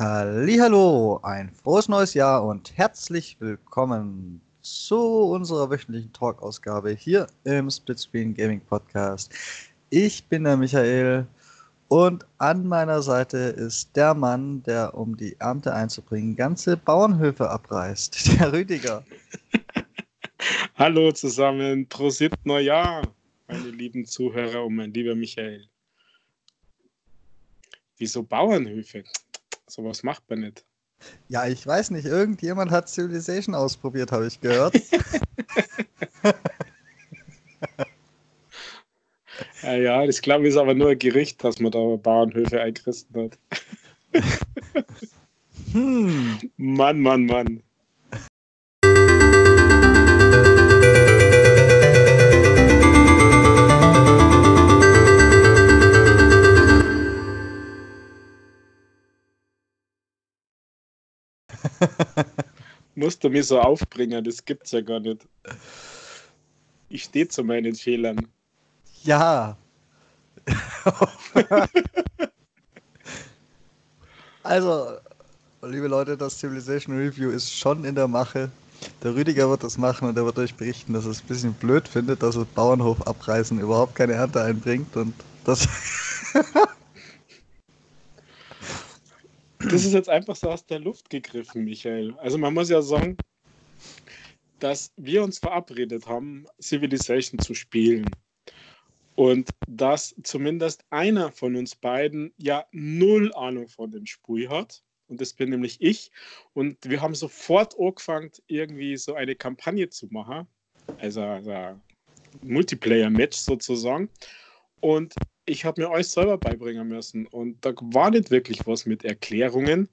Hallo, ein frohes neues Jahr und herzlich willkommen zu unserer wöchentlichen Talk-Ausgabe hier im Splitscreen Gaming Podcast. Ich bin der Michael und an meiner Seite ist der Mann, der, um die Ernte einzubringen, ganze Bauernhöfe abreißt, der Rüdiger. Hallo zusammen, Prosit Neujahr, meine lieben Zuhörer und mein lieber Michael. Wieso Bauernhöfe? Sowas macht man nicht. Ja, ich weiß nicht, irgendjemand hat Civilization ausprobiert, habe ich gehört. ja, ja, das glaube ich ist aber nur ein Gericht, dass man da Bauernhöfe eingerissen hat. hm. Mann, Mann, Mann. Musst du mich so aufbringen, das gibt's ja gar nicht. Ich stehe zu meinen Fehlern. Ja. also, liebe Leute, das Civilization Review ist schon in der Mache. Der Rüdiger wird das machen und er wird euch berichten, dass er es ein bisschen blöd findet, dass das Bauernhof abreißen überhaupt keine Ernte einbringt und das. das ist jetzt einfach so aus der Luft gegriffen, Michael. Also man muss ja sagen, dass wir uns verabredet haben, Civilization zu spielen. Und dass zumindest einer von uns beiden ja null Ahnung von dem Spiel hat. Und das bin nämlich ich. Und wir haben sofort angefangen, irgendwie so eine Kampagne zu machen. Also, also Multiplayer-Match sozusagen. Und ich habe mir euch selber beibringen müssen. Und da war nicht wirklich was mit Erklärungen.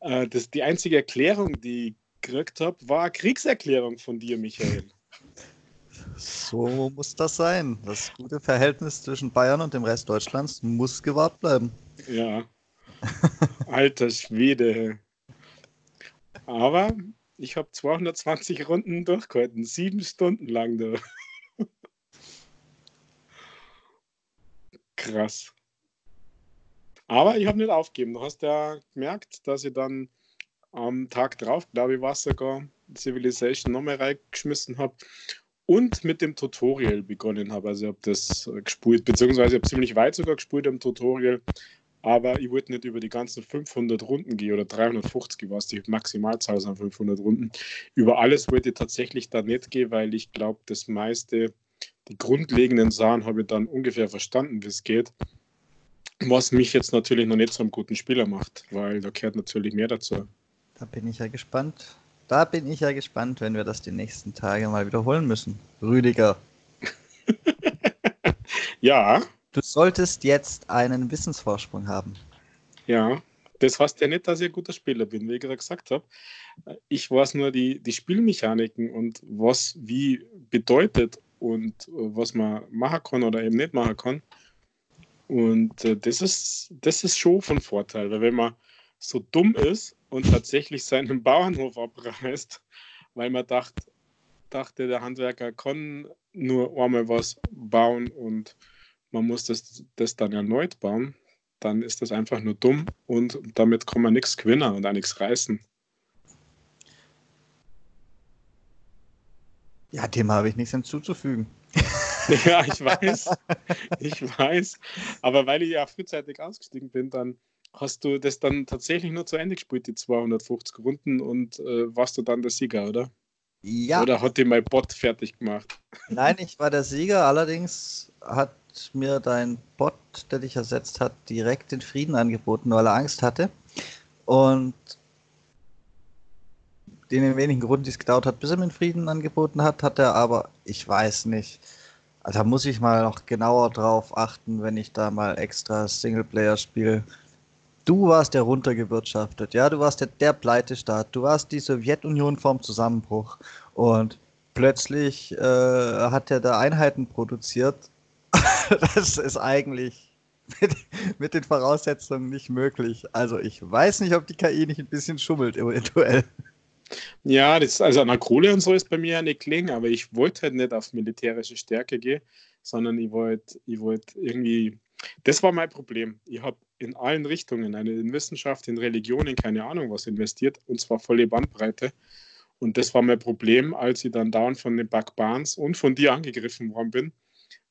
Äh, das, die einzige Erklärung, die ich gekriegt habe, war eine Kriegserklärung von dir, Michael. So muss das sein. Das gute Verhältnis zwischen Bayern und dem Rest Deutschlands muss gewahrt bleiben. Ja. Alter Schwede. Aber ich habe 220 Runden durchgehalten, sieben Stunden lang. Da. Krass. Aber ich habe nicht aufgegeben. Du hast ja gemerkt, dass ich dann am Tag drauf, glaube ich, war es sogar, Civilization nochmal reingeschmissen habe und mit dem Tutorial begonnen habe. Also ich habe das gespielt, beziehungsweise ich habe ziemlich weit sogar gespielt im Tutorial, aber ich wollte nicht über die ganzen 500 Runden gehen oder 350, was die Maximalzahl sind, 500 Runden. Über alles wollte ich tatsächlich da nicht gehen, weil ich glaube, das meiste die grundlegenden Sachen habe ich dann ungefähr verstanden, wie es geht. Was mich jetzt natürlich noch nicht zu einem guten Spieler macht, weil da gehört natürlich mehr dazu. Da bin ich ja gespannt. Da bin ich ja gespannt, wenn wir das die nächsten Tage mal wiederholen müssen. Rüdiger. ja. Du solltest jetzt einen Wissensvorsprung haben. Ja, das heißt ja nicht, dass ich ein guter Spieler bin, wie ich gerade gesagt habe. Ich weiß nur die, die Spielmechaniken und was wie bedeutet und äh, was man machen kann oder eben nicht machen kann. Und äh, das, ist, das ist schon von Vorteil, weil wenn man so dumm ist und tatsächlich seinen Bauernhof abreißt, weil man dacht, dachte, der Handwerker kann nur einmal was bauen und man muss das, das dann erneut bauen, dann ist das einfach nur dumm und damit kann man nichts gewinnen und auch nichts reißen. Ja, dem habe ich nichts hinzuzufügen. ja, ich weiß. Ich weiß. Aber weil ich ja frühzeitig ausgestiegen bin, dann hast du das dann tatsächlich nur zu Ende gespielt, die 250 Runden, und äh, warst du dann der Sieger, oder? Ja. Oder hat dir mein Bot fertig gemacht? Nein, ich war der Sieger, allerdings hat mir dein Bot, der dich ersetzt hat, direkt den Frieden angeboten, weil er Angst hatte. Und den wenigen Grund, die es gedauert hat, bis er mir Frieden angeboten hat, hat er aber, ich weiß nicht. Also da muss ich mal noch genauer drauf achten, wenn ich da mal extra Singleplayer spiele. Du warst der runtergewirtschaftet, ja, du warst der, der Pleitestaat, du warst die Sowjetunion vorm Zusammenbruch und plötzlich äh, hat er da Einheiten produziert. das ist eigentlich mit, mit, den Voraussetzungen nicht möglich. Also ich weiß nicht, ob die KI nicht ein bisschen schummelt eventuell. Ja, das, also an der Kohle und so ist bei mir ja nicht klingen, aber ich wollte halt nicht auf militärische Stärke gehen, sondern ich wollte ich wollt irgendwie das war mein Problem. Ich habe in allen Richtungen, in Wissenschaft, in Religion, in keine Ahnung was investiert, und zwar volle Bandbreite. Und das war mein Problem, als ich dann dauernd von den Barnes und von dir angegriffen worden bin,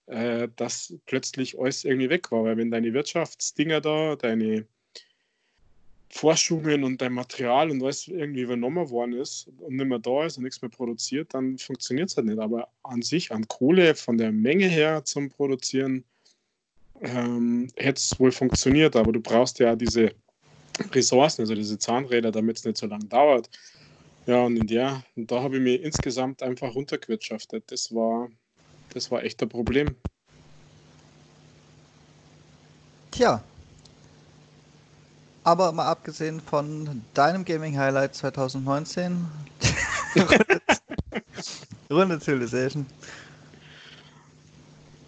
äh, dass plötzlich alles irgendwie weg war. Weil wenn deine Wirtschaftsdinger da, deine Forschungen und dein Material und alles irgendwie übernommen worden ist und nicht mehr da ist und nichts mehr produziert, dann funktioniert es halt nicht. Aber an sich, an Kohle, von der Menge her zum Produzieren, ähm, hätte es wohl funktioniert. Aber du brauchst ja diese Ressourcen, also diese Zahnräder, damit es nicht so lange dauert. Ja, und der, und da habe ich mir insgesamt einfach runtergewirtschaftet. Das war, das war echt ein Problem. Tja, aber mal abgesehen von deinem Gaming Highlight 2019, Runde Civilization,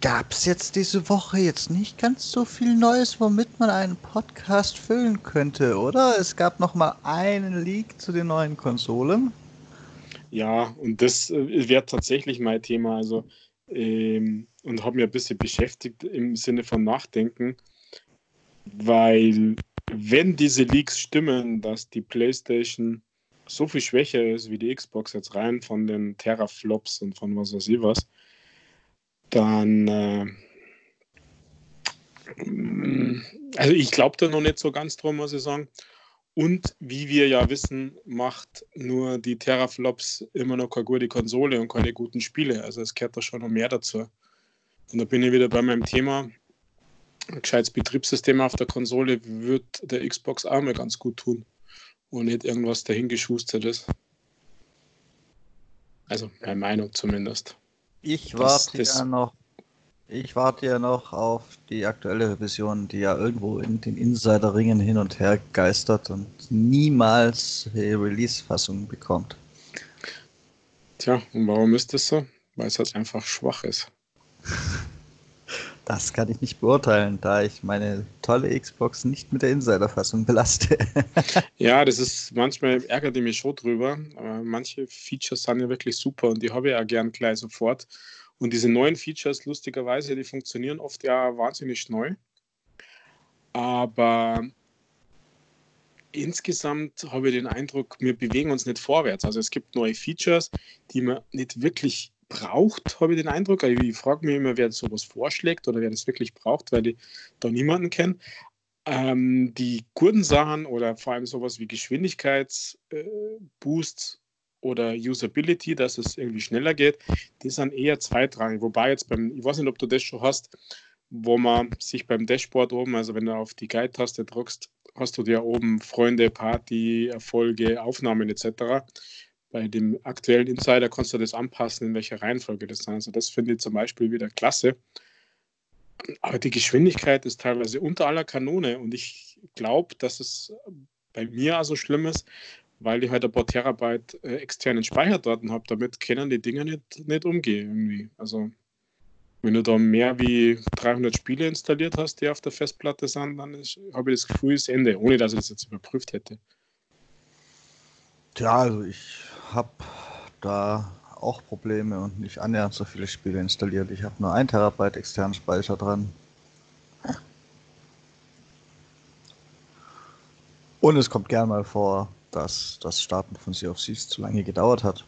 gab es jetzt diese Woche jetzt nicht ganz so viel Neues, womit man einen Podcast füllen könnte, oder? Es gab noch mal einen Leak zu den neuen Konsolen. Ja, und das äh, wäre tatsächlich mein Thema. Also ähm, und habe mich ein bisschen beschäftigt im Sinne von Nachdenken, weil wenn diese Leaks stimmen, dass die PlayStation so viel schwächer ist wie die Xbox jetzt rein von den Teraflops und von was weiß ich was, dann äh, also ich glaube da noch nicht so ganz drum, muss ich sagen. Und wie wir ja wissen, macht nur die Teraflops immer noch keine gute Konsole und keine guten Spiele. Also es gehört da schon noch mehr dazu. Und da bin ich wieder bei meinem Thema, ein gescheites Betriebssystem auf der Konsole wird der Xbox auch mal ganz gut tun und nicht irgendwas dahingeschustert Also meine Meinung zumindest. Ich warte das, das ja noch. Ich warte ja noch auf die aktuelle Revision, die ja irgendwo in den Insider-Ringen hin und her geistert und niemals die Release-Fassung bekommt. Tja, und warum ist das so? Weil es halt einfach schwach ist. Das kann ich nicht beurteilen, da ich meine tolle Xbox nicht mit der Insider-Fassung belaste. ja, das ist manchmal ärgert mich schon drüber, aber manche Features sind ja wirklich super und die habe ich ja gern gleich sofort. Und diese neuen Features, lustigerweise, die funktionieren oft ja wahnsinnig neu. Aber insgesamt habe ich den Eindruck, wir bewegen uns nicht vorwärts. Also es gibt neue Features, die man nicht wirklich braucht, habe ich den Eindruck. Also ich frage mich immer, wer sowas vorschlägt oder wer das wirklich braucht, weil ich da niemanden kenne. Ähm, die guten Sachen oder vor allem sowas wie Geschwindigkeitsboosts äh, oder Usability, dass es irgendwie schneller geht, die sind eher zweitrangig. Wobei jetzt beim, ich weiß nicht, ob du das schon hast, wo man sich beim Dashboard oben, also wenn du auf die Guide-Taste drückst, hast du dir oben Freunde, Party, Erfolge, Aufnahmen etc bei dem aktuellen Insider kannst du das anpassen, in welcher Reihenfolge das ist. Also das finde ich zum Beispiel wieder klasse. Aber die Geschwindigkeit ist teilweise unter aller Kanone und ich glaube, dass es bei mir also schlimm ist, weil ich halt ein paar Terabyte äh, externen Speicherdaten habe. Damit können die Dinger nicht, nicht umgehen irgendwie. Also wenn du da mehr wie 300 Spiele installiert hast, die auf der Festplatte sind, dann habe ich das Gefühl, ist Ende, ohne dass ich das jetzt überprüft hätte. Ja, also ich habe da auch Probleme und nicht annähernd so viele Spiele installiert. Ich habe nur 1 Terabyte externen Speicher dran. Und es kommt gern mal vor, dass das Starten von Sea of Thieves zu lange gedauert hat.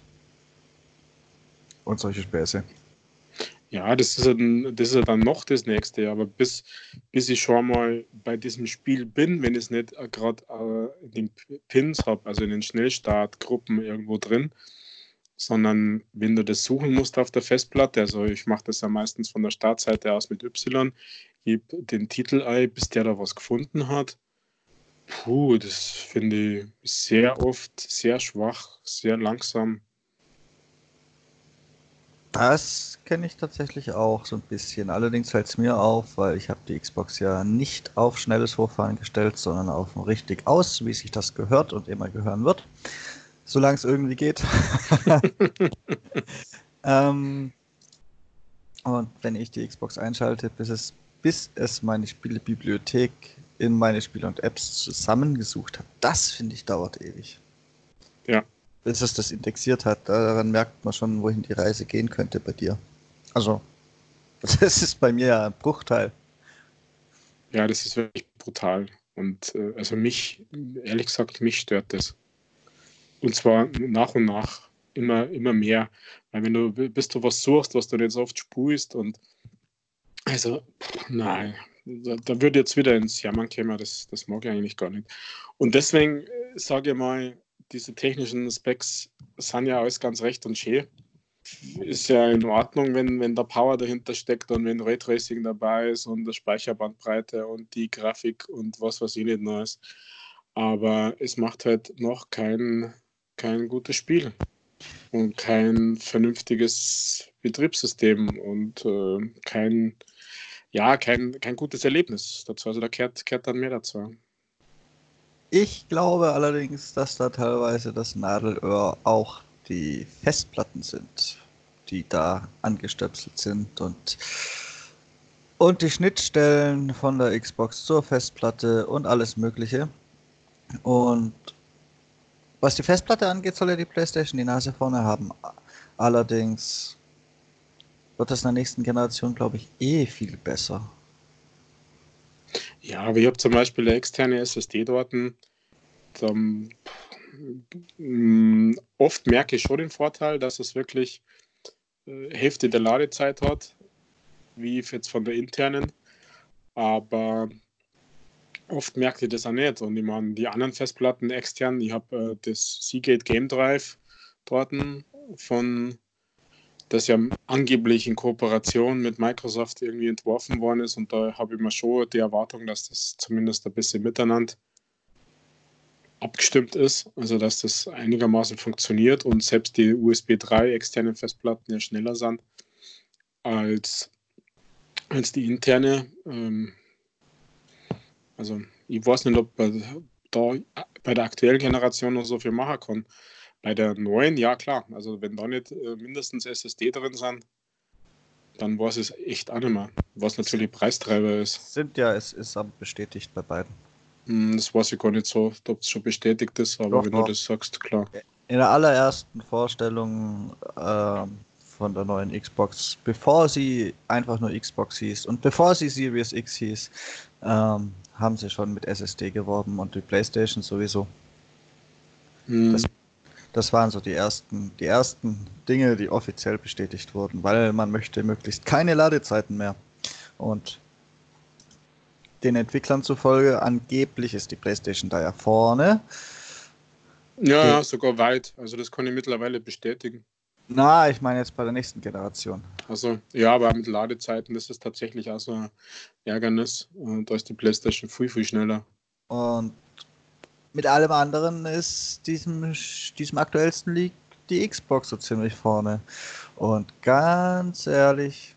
Und solche Späße. Ja, das ist, dann, das ist dann noch das nächste. Aber bis, bis ich schon mal bei diesem Spiel bin, wenn ich es nicht äh, gerade äh, in den Pins habe, also in den Schnellstartgruppen irgendwo drin, sondern wenn du das suchen musst auf der Festplatte, also ich mache das ja meistens von der Startseite aus mit Y, gebe den Titel ein, bis der da was gefunden hat. Puh, das finde ich sehr oft sehr schwach, sehr langsam. Das kenne ich tatsächlich auch so ein bisschen. Allerdings fällt es mir auf, weil ich habe die Xbox ja nicht auf schnelles Hochfahren gestellt, sondern auf richtig aus, wie sich das gehört und immer gehören wird. Solange es irgendwie geht. ähm, und wenn ich die Xbox einschalte, bis es, bis es meine Spielebibliothek in meine Spiele und Apps zusammengesucht hat, das finde ich dauert ewig. Ja bis es das indexiert hat. Daran merkt man schon, wohin die Reise gehen könnte bei dir. Also, das ist bei mir ja ein Bruchteil Ja, das ist wirklich brutal. Und äh, also mich, ehrlich gesagt, mich stört das. Und zwar nach und nach immer, immer mehr. Weil wenn du bis du was suchst, was du jetzt oft spulst und also, nein, da, da würde jetzt wieder ins Jammern kommen, das, das mag ich eigentlich gar nicht. Und deswegen äh, sage ich mal, diese technischen Specs sind ja alles ganz recht und schön. Ist ja in Ordnung, wenn, wenn der Power dahinter steckt und wenn Raytracing dabei ist und die Speicherbandbreite und die Grafik und was weiß ich nicht ist. Aber es macht halt noch kein, kein gutes Spiel und kein vernünftiges Betriebssystem und äh, kein, ja, kein, kein gutes Erlebnis dazu. Also da kehrt, kehrt dann mehr dazu. Ich glaube allerdings, dass da teilweise das Nadelöhr auch die Festplatten sind, die da angestöpselt sind und, und die Schnittstellen von der Xbox zur Festplatte und alles Mögliche. Und was die Festplatte angeht, soll ja die PlayStation die Nase vorne haben. Allerdings wird das in der nächsten Generation, glaube ich, eh viel besser. Ja, aber ich habe zum Beispiel eine externe SSD dort. Dann, mm, oft merke ich schon den Vorteil, dass es wirklich äh, Hälfte der Ladezeit hat, wie jetzt von der internen. Aber oft merkt ihr das auch nicht. Und ich meine, die anderen Festplatten extern, ich habe äh, das Seagate Game Drive dort von das ja angeblich in Kooperation mit Microsoft irgendwie entworfen worden ist. Und da habe ich mir schon die Erwartung, dass das zumindest ein bisschen miteinander abgestimmt ist, also dass das einigermaßen funktioniert und selbst die USB 3 externen Festplatten ja schneller sind als, als die interne. Ähm, also ich weiß nicht, ob da bei der aktuellen Generation noch so viel machen kann. Bei der neuen, ja klar. Also wenn da nicht äh, mindestens SSD drin sind, dann war es echt auch nicht mehr. Was natürlich Preistreiber ist. Sind ja, es ist aber bestätigt bei beiden. Hm, das weiß ich gar nicht so, ob es schon bestätigt ist, aber doch, wenn doch. du das sagst, klar. In der allerersten Vorstellung äh, von der neuen Xbox, bevor sie einfach nur Xbox hieß und bevor sie Series X hieß, ähm, haben sie schon mit SSD geworben und die PlayStation sowieso. Hm. Das das waren so die ersten, die ersten Dinge, die offiziell bestätigt wurden, weil man möchte möglichst keine Ladezeiten mehr. Und den Entwicklern zufolge, angeblich ist die PlayStation da ja vorne. Ja, ja, sogar weit. Also das kann ich mittlerweile bestätigen. Na, ich meine jetzt bei der nächsten Generation. Also ja, aber mit Ladezeiten, das ist tatsächlich auch so ein Ärgernis. Und da ist die PlayStation viel, viel schneller. Und mit allem anderen ist diesem, diesem aktuellsten liegt die Xbox so ziemlich vorne. Und ganz ehrlich,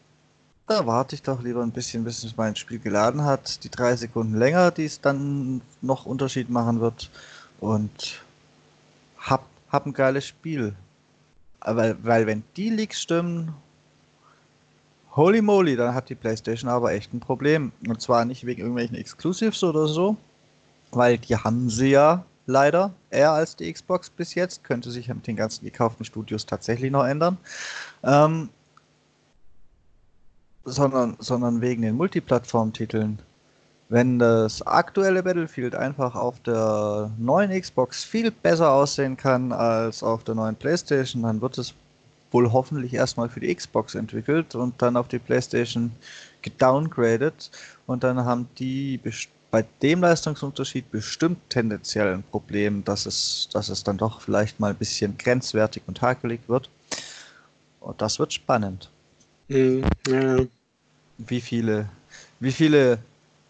da warte ich doch lieber ein bisschen, bis es mein Spiel geladen hat. Die drei Sekunden länger, die es dann noch Unterschied machen wird. Und hab, hab ein geiles Spiel. Aber, weil wenn die Leaks stimmen, holy moly, dann hat die PlayStation aber echt ein Problem. Und zwar nicht wegen irgendwelchen Exclusives oder so, weil die haben sie ja leider eher als die Xbox bis jetzt. Könnte sich mit den ganzen gekauften Studios tatsächlich noch ändern. Ähm, sondern, sondern wegen den Multiplattform-Titeln. Wenn das aktuelle Battlefield einfach auf der neuen Xbox viel besser aussehen kann als auf der neuen PlayStation, dann wird es wohl hoffentlich erstmal für die Xbox entwickelt und dann auf die PlayStation gedowngraded und dann haben die bei dem Leistungsunterschied bestimmt tendenziell ein Problem, dass es, dass es dann doch vielleicht mal ein bisschen grenzwertig und hakelig wird. Und das wird spannend. Mhm, ja. Wie viele, wie viele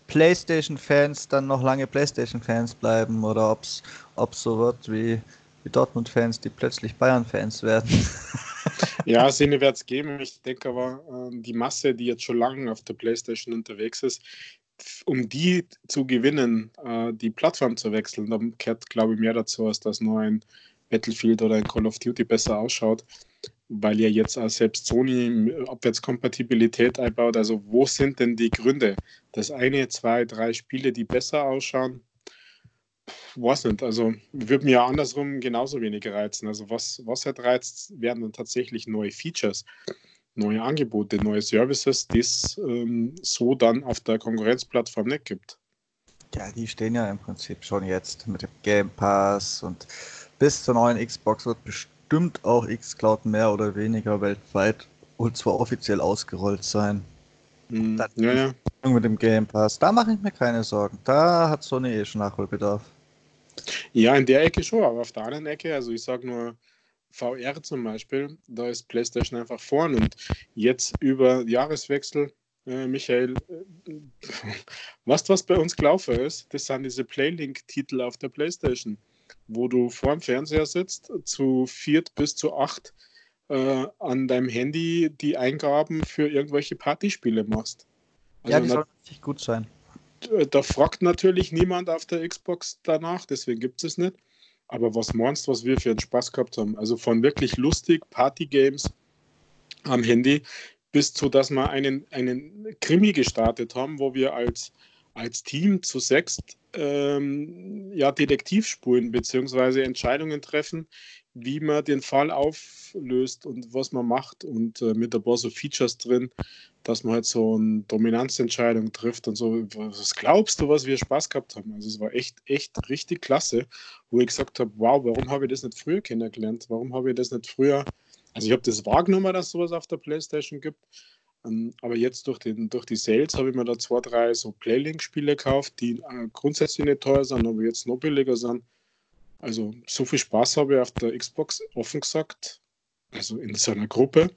PlayStation-Fans dann noch lange PlayStation-Fans bleiben oder ob es so wird wie, wie Dortmund-Fans, die plötzlich Bayern-Fans werden. ja, Sinne wird es geben. Ich denke aber, äh, die Masse, die jetzt schon lange auf der PlayStation unterwegs ist, um die zu gewinnen, äh, die Plattform zu wechseln, dann kehrt, glaube ich, mehr dazu, als dass nur ein Battlefield oder ein Call of Duty besser ausschaut, weil ja jetzt auch selbst Sony Abwärtskompatibilität einbaut. Also wo sind denn die Gründe? Das eine, zwei, drei Spiele, die besser ausschauen, weiß nicht. Also würde mir andersrum genauso wenig reizen. Also was, was halt reizt, werden dann tatsächlich neue Features. Neue Angebote, neue Services, die es ähm, so dann auf der Konkurrenzplattform nicht gibt. Ja, die stehen ja im Prinzip schon jetzt mit dem Game Pass und bis zur neuen Xbox wird bestimmt auch Xcloud mehr oder weniger weltweit und zwar offiziell ausgerollt sein. Mhm. Ja, ja. Mit dem Game Pass, da mache ich mir keine Sorgen. Da hat Sony eh schon Nachholbedarf. Ja, in der Ecke schon, aber auf der anderen Ecke, also ich sage nur VR zum Beispiel, da ist PlayStation einfach vorn und jetzt über Jahreswechsel, äh, Michael, äh, was was bei uns gelaufen ist, das sind diese Playlink-Titel auf der PlayStation, wo du vor dem Fernseher sitzt, zu viert bis zu acht äh, an deinem Handy die Eingaben für irgendwelche Partyspiele machst. Also ja, die sollen richtig gut sein. Da fragt natürlich niemand auf der Xbox danach, deswegen gibt es es nicht. Aber was meinst du, was wir für einen Spaß gehabt haben? Also von wirklich lustig Partygames am Handy bis zu, dass wir einen, einen Krimi gestartet haben, wo wir als, als Team zu sechst ähm, ja, Detektivspuren bzw. Entscheidungen treffen, wie man den Fall auflöst und was man macht und äh, mit ein paar so Features drin, dass man halt so eine Dominanzentscheidung trifft und so. Was glaubst du, was wir Spaß gehabt haben? Also es war echt, echt richtig klasse, wo ich gesagt habe, wow, warum habe ich das nicht früher kennengelernt? Warum habe ich das nicht früher, also ich habe das wahrgenommen, dass sowas auf der Playstation gibt, ähm, aber jetzt durch, den, durch die Sales habe ich mir da zwei, drei so Playlink-Spiele gekauft, die äh, grundsätzlich nicht teuer sind, aber jetzt noch billiger sind also so viel Spaß habe ich auf der Xbox, offen gesagt, also in seiner Gruppe,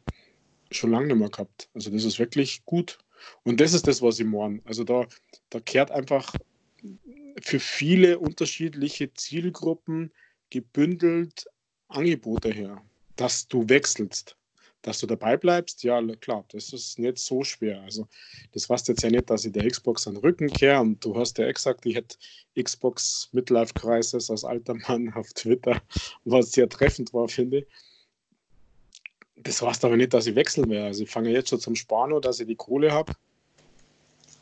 schon lange nicht mehr gehabt. Also das ist wirklich gut. Und das ist das, was ich meine. Also da, da kehrt einfach für viele unterschiedliche Zielgruppen gebündelt Angebote her, dass du wechselst dass du dabei bleibst, ja klar, das ist nicht so schwer. Also das weißt jetzt ja nicht, dass ich der Xbox an den Rücken kehre und du hast ja gesagt, ich hätte Xbox Midlife Crisis als alter Mann auf Twitter, was sehr treffend war, finde ich. Das weißt aber nicht, dass ich wechseln werde. Also ich fange jetzt schon zum Sparen dass ich die Kohle habe.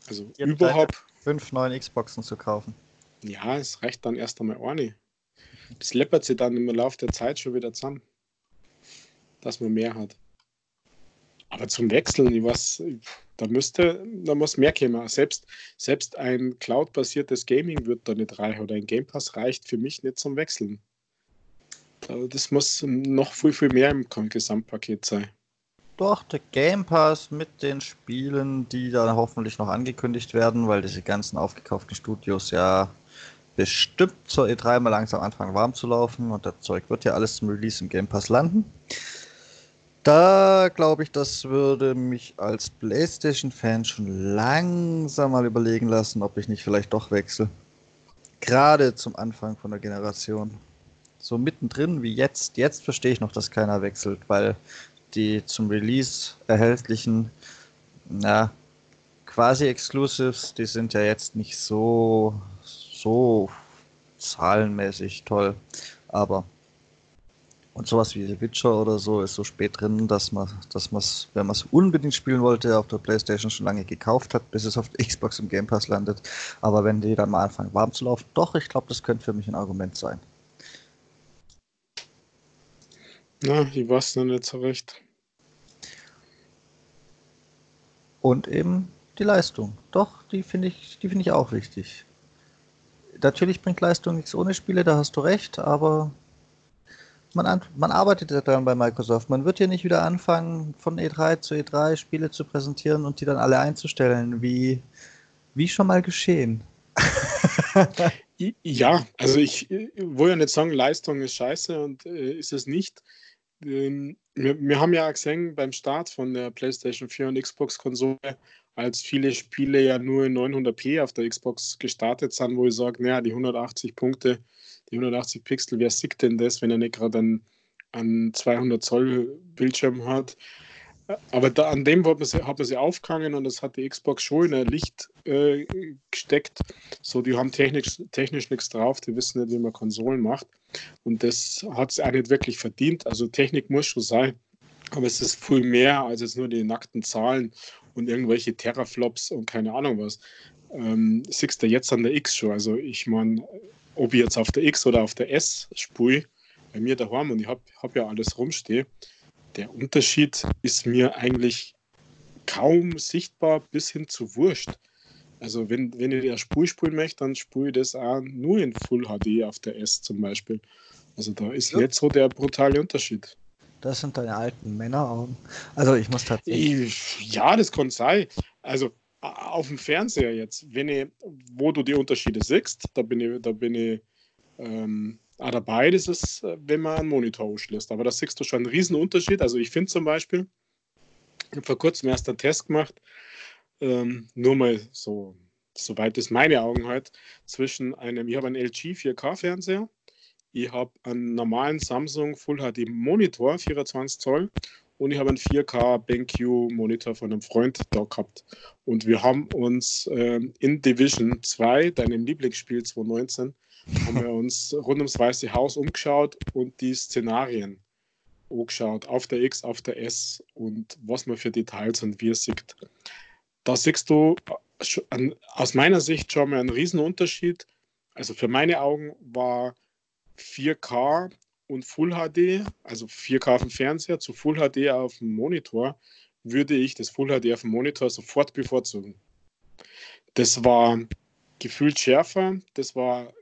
Also Ihr überhaupt. Fünf neuen Xboxen zu kaufen. Ja, es reicht dann erst einmal auch nicht. Das läppert sich dann im Laufe der Zeit schon wieder zusammen, dass man mehr hat. Aber zum Wechseln, was, da müsste, da muss mehr kommen. Selbst, selbst ein Cloud-basiertes Gaming wird da nicht reichen oder ein Game Pass reicht für mich nicht zum Wechseln. Das muss noch viel, viel mehr im Gesamtpaket sein. Doch, der Game Pass mit den Spielen, die dann hoffentlich noch angekündigt werden, weil diese ganzen aufgekauften Studios ja bestimmt zur E3 mal langsam anfangen warm zu laufen und das Zeug wird ja alles zum Release im Game Pass landen. Da glaube ich, das würde mich als PlayStation-Fan schon langsam mal überlegen lassen, ob ich nicht vielleicht doch wechsle. Gerade zum Anfang von der Generation. So mittendrin wie jetzt. Jetzt verstehe ich noch, dass keiner wechselt, weil die zum Release erhältlichen, na, quasi Exclusives, die sind ja jetzt nicht so, so zahlenmäßig toll. Aber und sowas wie The Witcher oder so ist so spät drin, dass man, dass man es, wenn man es unbedingt spielen wollte, auf der Playstation schon lange gekauft hat, bis es auf der Xbox im Game Pass landet. Aber wenn die dann mal anfangen warm zu laufen, doch, ich glaube, das könnte für mich ein Argument sein. Na, ich weiß noch nicht so recht. Und eben die Leistung. Doch, die finde ich, die finde ich auch wichtig. Natürlich bringt Leistung nichts ohne Spiele, da hast du recht, aber man, man arbeitet ja daran bei Microsoft. Man wird hier nicht wieder anfangen, von E3 zu E3 Spiele zu präsentieren und die dann alle einzustellen, wie, wie schon mal geschehen. ja, also ich, will ja nicht sagen, Leistung ist scheiße und äh, ist es nicht. Ähm, wir, wir, haben ja gesehen beim Start von der PlayStation 4 und Xbox-Konsole, als viele Spiele ja nur in 900p auf der Xbox gestartet sind, wo ich sage, naja, die 180 Punkte die 180 Pixel, wer sieht denn das, wenn er nicht gerade einen, einen 200 Zoll Bildschirm hat? Aber da, an dem hat man, sie, hat man sie aufgehangen und das hat die Xbox schon in ein Licht äh, gesteckt. So, die haben technisch, technisch nichts drauf, die wissen nicht, wie man Konsolen macht. Und das hat es auch nicht wirklich verdient. Also Technik muss schon sein, aber es ist viel mehr als jetzt nur die nackten Zahlen und irgendwelche Terraflops und keine Ahnung was. Ähm, siehst du jetzt an der X schon. Also ich meine, ob ich jetzt auf der X oder auf der S spule, bei mir daheim und ich habe hab ja alles rumstehen, der Unterschied ist mir eigentlich kaum sichtbar bis hin zu wurscht. Also wenn, wenn ich eine Spur spielen möchte, dann spule ich das auch nur in Full HD auf der S zum Beispiel. Also da ist ja. nicht so der brutale Unterschied. Das sind deine alten Männeraugen. Also ich muss tatsächlich. Ja, das kann sein. Also auf dem Fernseher jetzt, wenn ich, wo du die Unterschiede siehst, da bin ich, da bin ich ähm, auch dabei, das ist, wenn man einen Monitor ausschließt. Aber da siehst du schon einen riesen Unterschied. Also ich finde zum Beispiel, ich habe vor kurzem erst einen Test gemacht, ähm, nur mal so, soweit es meine Augen halt, zwischen einem, ich habe einen LG 4K-Fernseher, ich habe einen normalen Samsung Full HD Monitor, 24 Zoll, und ich habe einen 4K BenQ Monitor von einem Freund da gehabt. Und wir haben uns ähm, in Division 2, deinem Lieblingsspiel 2019, haben wir uns rund ums Weiße Haus umgeschaut und die Szenarien angeschaut, auf der X, auf der S und was man für Details und wie es sieht. Da siehst du äh, aus meiner Sicht schon mal einen Unterschied. Also für meine Augen war 4K und Full HD, also 4K auf dem Fernseher zu Full HD auf dem Monitor, würde ich das Full HD auf dem Monitor sofort bevorzugen. Das war gefühlt schärfer, das war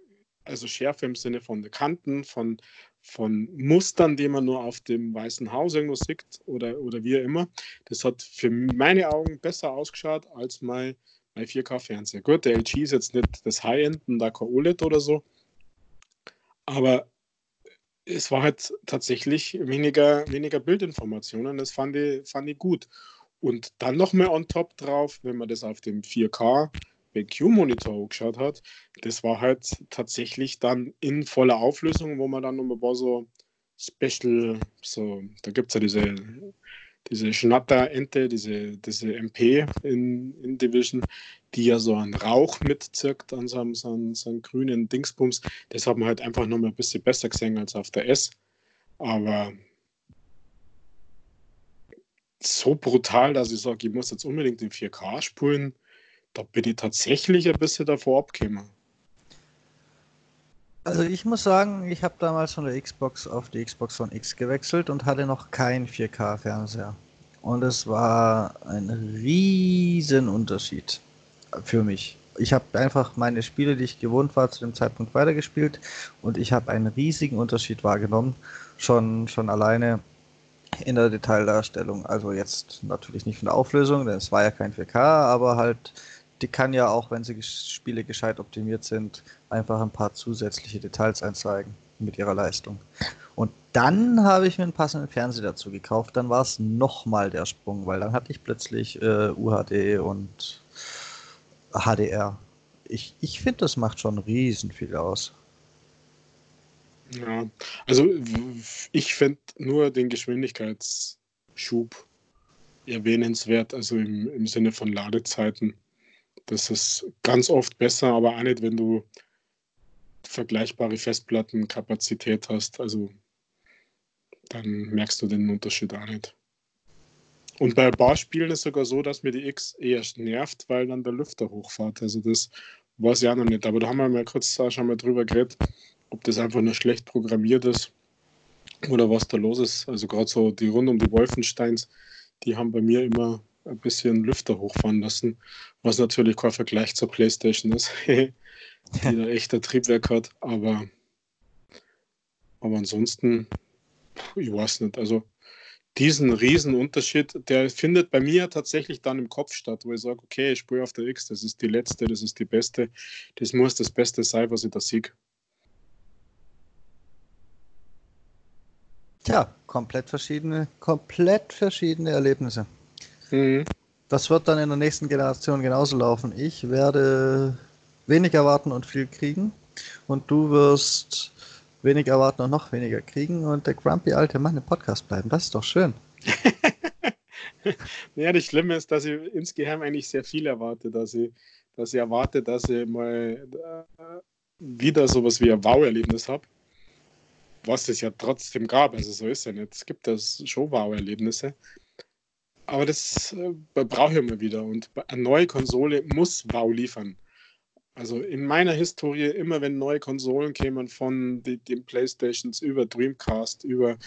also schärfer im Sinne von den Kanten, von, von Mustern, die man nur auf dem Weißen Haus irgendwo sieht oder, oder wie immer. Das hat für meine Augen besser ausgeschaut als mein, mein 4K-Fernseher. Gut, der LG ist jetzt nicht das High-End und da kein OLED oder so, aber es war halt tatsächlich weniger, weniger Bildinformationen. Das fand ich, fand ich gut. Und dann nochmal on top drauf, wenn man das auf dem 4K BenQ-Monitor geschaut hat, das war halt tatsächlich dann in voller Auflösung, wo man dann noch paar so Special, so, da gibt es ja diese diese Schnatter-Ente, diese, diese MP in, in Division, die ja so einen Rauch mitzirkt an so einem, so grünen Dingsbums. Das hat man halt einfach noch mal ein bisschen besser gesehen als auf der S. Aber so brutal, dass ich sage, ich muss jetzt unbedingt in 4K spulen, da bin ich tatsächlich ein bisschen davor abgekommen. Also ich muss sagen, ich habe damals von der Xbox auf die Xbox One X gewechselt und hatte noch keinen 4K-Fernseher. Und es war ein riesen Unterschied für mich. Ich habe einfach meine Spiele, die ich gewohnt war, zu dem Zeitpunkt weitergespielt und ich habe einen riesigen Unterschied wahrgenommen. Schon, schon alleine in der Detaildarstellung. Also jetzt natürlich nicht von der Auflösung, denn es war ja kein 4K, aber halt die kann ja auch, wenn sie Spiele gescheit optimiert sind, einfach ein paar zusätzliche Details einzeigen mit ihrer Leistung. Und dann habe ich mir einen passenden Fernseher dazu gekauft. Dann war es nochmal der Sprung, weil dann hatte ich plötzlich äh, UHD und HDR. Ich, ich finde, das macht schon riesen viel aus. Ja, also ich finde nur den Geschwindigkeitsschub erwähnenswert, also im, im Sinne von Ladezeiten. Das ist ganz oft besser, aber auch nicht, wenn du vergleichbare Festplattenkapazität hast. Also dann merkst du den Unterschied auch nicht. Und bei Barspielen ist es sogar so, dass mir die X eher nervt, weil dann der Lüfter hochfährt. Also das weiß ich auch noch nicht. Aber da haben wir mal kurz schon mal drüber geredet, ob das einfach nur schlecht programmiert ist oder was da los ist. Also gerade so die rund um die Wolfensteins, die haben bei mir immer ein bisschen Lüfter hochfahren lassen, was natürlich kein Vergleich zur Playstation ist, die da echt ein Triebwerk hat, aber, aber ansonsten, ich weiß nicht, also diesen riesen Unterschied, der findet bei mir tatsächlich dann im Kopf statt, wo ich sage, okay, ich spüre auf der X, das ist die letzte, das ist die beste, das muss das Beste sein, was ich da sehe. Tja, komplett verschiedene, komplett verschiedene Erlebnisse. Mhm. Das wird dann in der nächsten Generation genauso laufen. Ich werde wenig erwarten und viel kriegen. Und du wirst wenig erwarten und noch weniger kriegen und der grumpy alte Mann im Podcast bleiben. Das ist doch schön. ja, das Schlimme ist, dass ich insgeheim eigentlich sehr viel erwarte, dass ich, dass ich erwarte, dass ich mal äh, wieder sowas wie ein Wow-Erlebnis habe. Was es ja trotzdem gab, also so ist ja nicht. Es gibt das schon Wow-Erlebnisse. Aber das äh, brauche ich immer wieder. Und eine neue Konsole muss Wow liefern. Also in meiner Historie, immer wenn neue Konsolen kämen von die, den Playstations über Dreamcast, über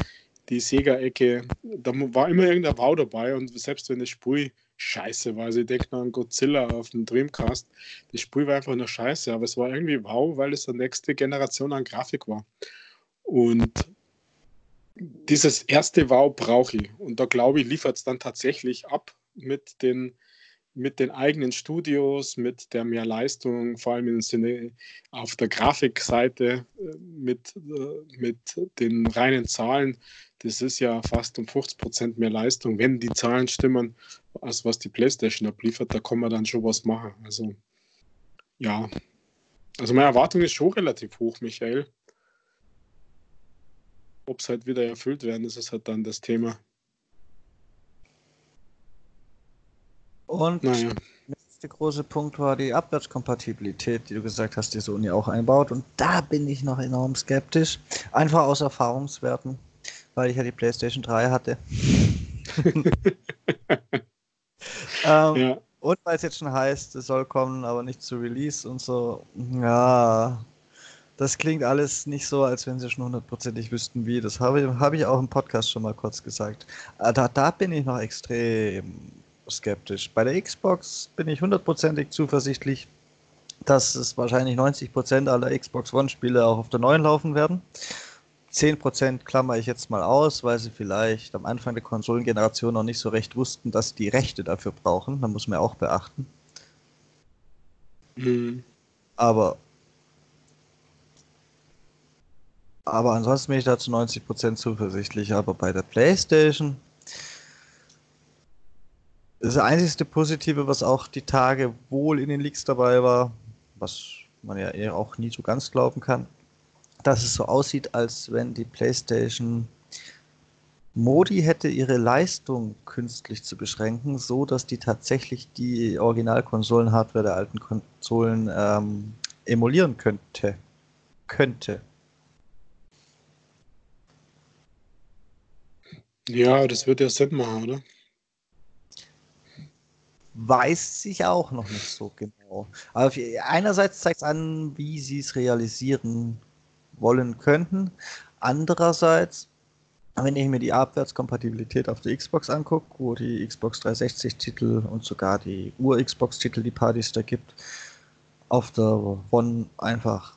die Sega-Ecke, da war immer irgendein Wow dabei und selbst wenn das Spiel scheiße war, also ich denke an Godzilla auf dem Dreamcast, das Spiel war einfach nur scheiße, aber es war irgendwie wow, weil es die nächste Generation an Grafik war. Und dieses erste Wow brauche ich. Und da glaube ich, liefert es dann tatsächlich ab mit den mit den eigenen Studios, mit der mehr Leistung, vor allem im Sinne auf der Grafikseite, äh, mit, äh, mit den reinen Zahlen, das ist ja fast um 50 Prozent mehr Leistung, wenn die Zahlen stimmen, als was die PlayStation abliefert, da kann man dann schon was machen. Also, ja. Also, meine Erwartung ist schon relativ hoch, Michael. Ob es halt wieder erfüllt werden, das ist halt dann das Thema. Und naja. der nächste große Punkt war die Abwärtskompatibilität, die du gesagt hast, die Sony auch einbaut. Und da bin ich noch enorm skeptisch. Einfach aus Erfahrungswerten, weil ich ja die PlayStation 3 hatte. ähm, ja. Und weil es jetzt schon heißt, es soll kommen, aber nicht zu Release und so. Ja, das klingt alles nicht so, als wenn sie schon hundertprozentig wüssten, wie. Das habe ich, hab ich auch im Podcast schon mal kurz gesagt. Äh, da, da bin ich noch extrem skeptisch. Bei der Xbox bin ich hundertprozentig zuversichtlich, dass es wahrscheinlich 90% aller Xbox One-Spiele auch auf der neuen laufen werden. 10% klammer ich jetzt mal aus, weil sie vielleicht am Anfang der Konsolengeneration noch nicht so recht wussten, dass sie die Rechte dafür brauchen. Da muss man auch beachten. Mhm. Aber aber ansonsten bin ich da zu 90% zuversichtlich. Aber bei der PlayStation das einzige Positive, was auch die Tage wohl in den Leaks dabei war, was man ja eher auch nie so ganz glauben kann, dass es so aussieht, als wenn die PlayStation Modi hätte, ihre Leistung künstlich zu beschränken, so dass die tatsächlich die Originalkonsolen-Hardware der alten Konsolen ähm, emulieren könnte. Könnte. Ja, das wird ja Sinn machen, oder? weiß ich auch noch nicht so genau. Aber einerseits zeigt es an, wie sie es realisieren wollen könnten. Andererseits, wenn ich mir die Abwärtskompatibilität auf der Xbox angucke, wo die Xbox 360-Titel und sogar die Ur-Xbox-Titel, die Partys da gibt, auf der One einfach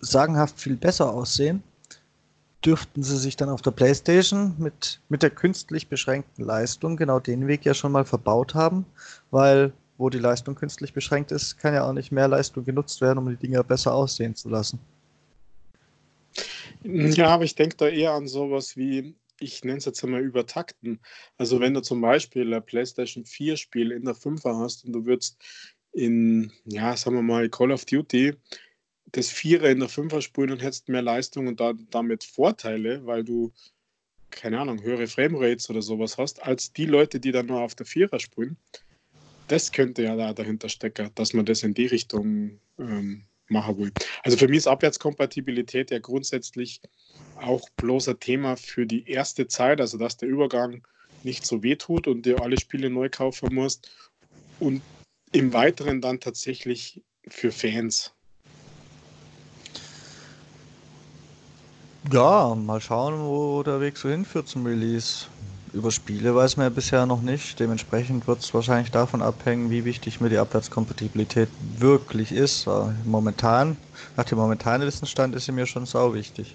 sagenhaft viel besser aussehen, dürften sie sich dann auf der PlayStation mit, mit der künstlich beschränkten Leistung genau den Weg ja schon mal verbaut haben, weil wo die Leistung künstlich beschränkt ist, kann ja auch nicht mehr Leistung genutzt werden, um die Dinger besser aussehen zu lassen. Ja, aber ich denke da eher an sowas wie, ich nenne es jetzt einmal übertakten. Also wenn du zum Beispiel ein PlayStation 4 Spiel in der 5er hast und du würdest in, ja, sagen wir mal, Call of Duty das Vierer in der Fünfer spielen und hättest mehr Leistung und da, damit Vorteile, weil du, keine Ahnung, höhere Framerates oder sowas hast, als die Leute, die dann nur auf der Vierer spielen. Das könnte ja da dahinter stecken, dass man das in die Richtung ähm, machen will. Also für mich ist Abwärtskompatibilität ja grundsätzlich auch bloß ein Thema für die erste Zeit, also dass der Übergang nicht so weh tut und dir alle Spiele neu kaufen musst und im Weiteren dann tatsächlich für Fans. Ja, mal schauen, wo der Weg so hinführt zum Release. Über Spiele weiß man ja bisher noch nicht. Dementsprechend wird es wahrscheinlich davon abhängen, wie wichtig mir die Abwärtskompatibilität wirklich ist. Momentan, nach dem momentanen Wissensstand ist sie mir schon sau wichtig.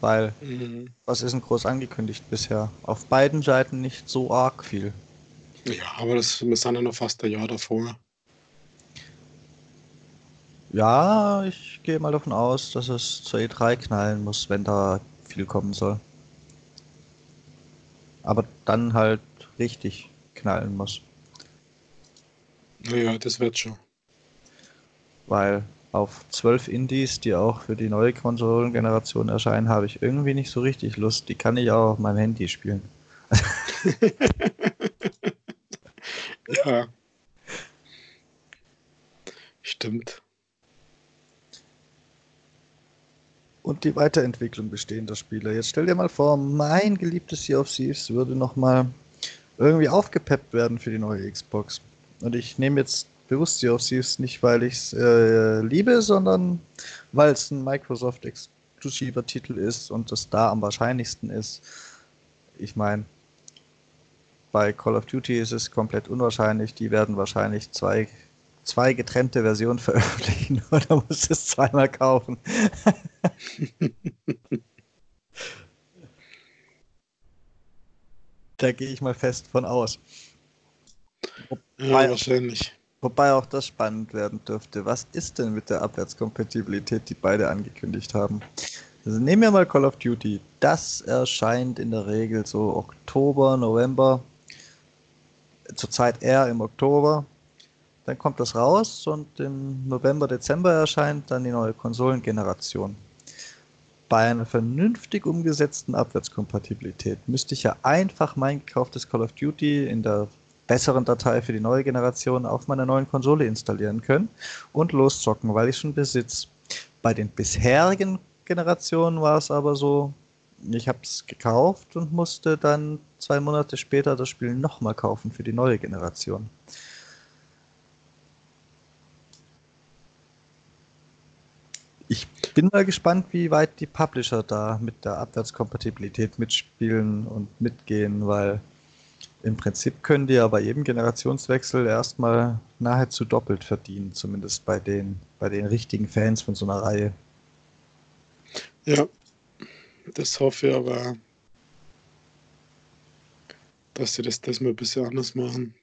Weil, mhm. was ist denn groß angekündigt bisher? Auf beiden Seiten nicht so arg viel. Ja, aber das, sind ja noch fast ein Jahr davor. Ja, ich gehe mal davon aus, dass es zur E3 knallen muss, wenn da viel kommen soll. Aber dann halt richtig knallen muss. Naja, das wird schon. Weil auf zwölf Indies, die auch für die neue Konsolengeneration erscheinen, habe ich irgendwie nicht so richtig Lust. Die kann ich auch auf meinem Handy spielen. ja. Stimmt. Und die Weiterentwicklung bestehender Spiele. Jetzt stell dir mal vor, mein geliebtes Sea of Thieves würde nochmal irgendwie aufgepeppt werden für die neue Xbox. Und ich nehme jetzt bewusst Sea of Thieves nicht, weil ich es äh, liebe, sondern weil es ein Microsoft Exklusivtitel ist und das da am wahrscheinlichsten ist. Ich meine, bei Call of Duty ist es komplett unwahrscheinlich. Die werden wahrscheinlich zwei, zwei getrennte Versionen veröffentlichen oder muss es zweimal kaufen. da gehe ich mal fest von aus. Ja, wahrscheinlich. Wobei auch das spannend werden dürfte. Was ist denn mit der Abwärtskompatibilität, die beide angekündigt haben? Also nehmen wir mal Call of Duty. Das erscheint in der Regel so Oktober, November. Zurzeit eher im Oktober. Dann kommt das raus und im November, Dezember erscheint dann die neue Konsolengeneration. Bei einer vernünftig umgesetzten Abwärtskompatibilität müsste ich ja einfach mein gekauftes Call of Duty in der besseren Datei für die neue Generation auf meiner neuen Konsole installieren können und loszocken, weil ich schon besitze. Bei den bisherigen Generationen war es aber so, ich habe es gekauft und musste dann zwei Monate später das Spiel nochmal kaufen für die neue Generation. Bin mal gespannt, wie weit die Publisher da mit der Abwärtskompatibilität mitspielen und mitgehen, weil im Prinzip können die ja bei jedem Generationswechsel erstmal nahezu doppelt verdienen, zumindest bei den, bei den richtigen Fans von so einer Reihe. Ja, das hoffe ich aber, dass sie das, das mal ein bisschen anders machen.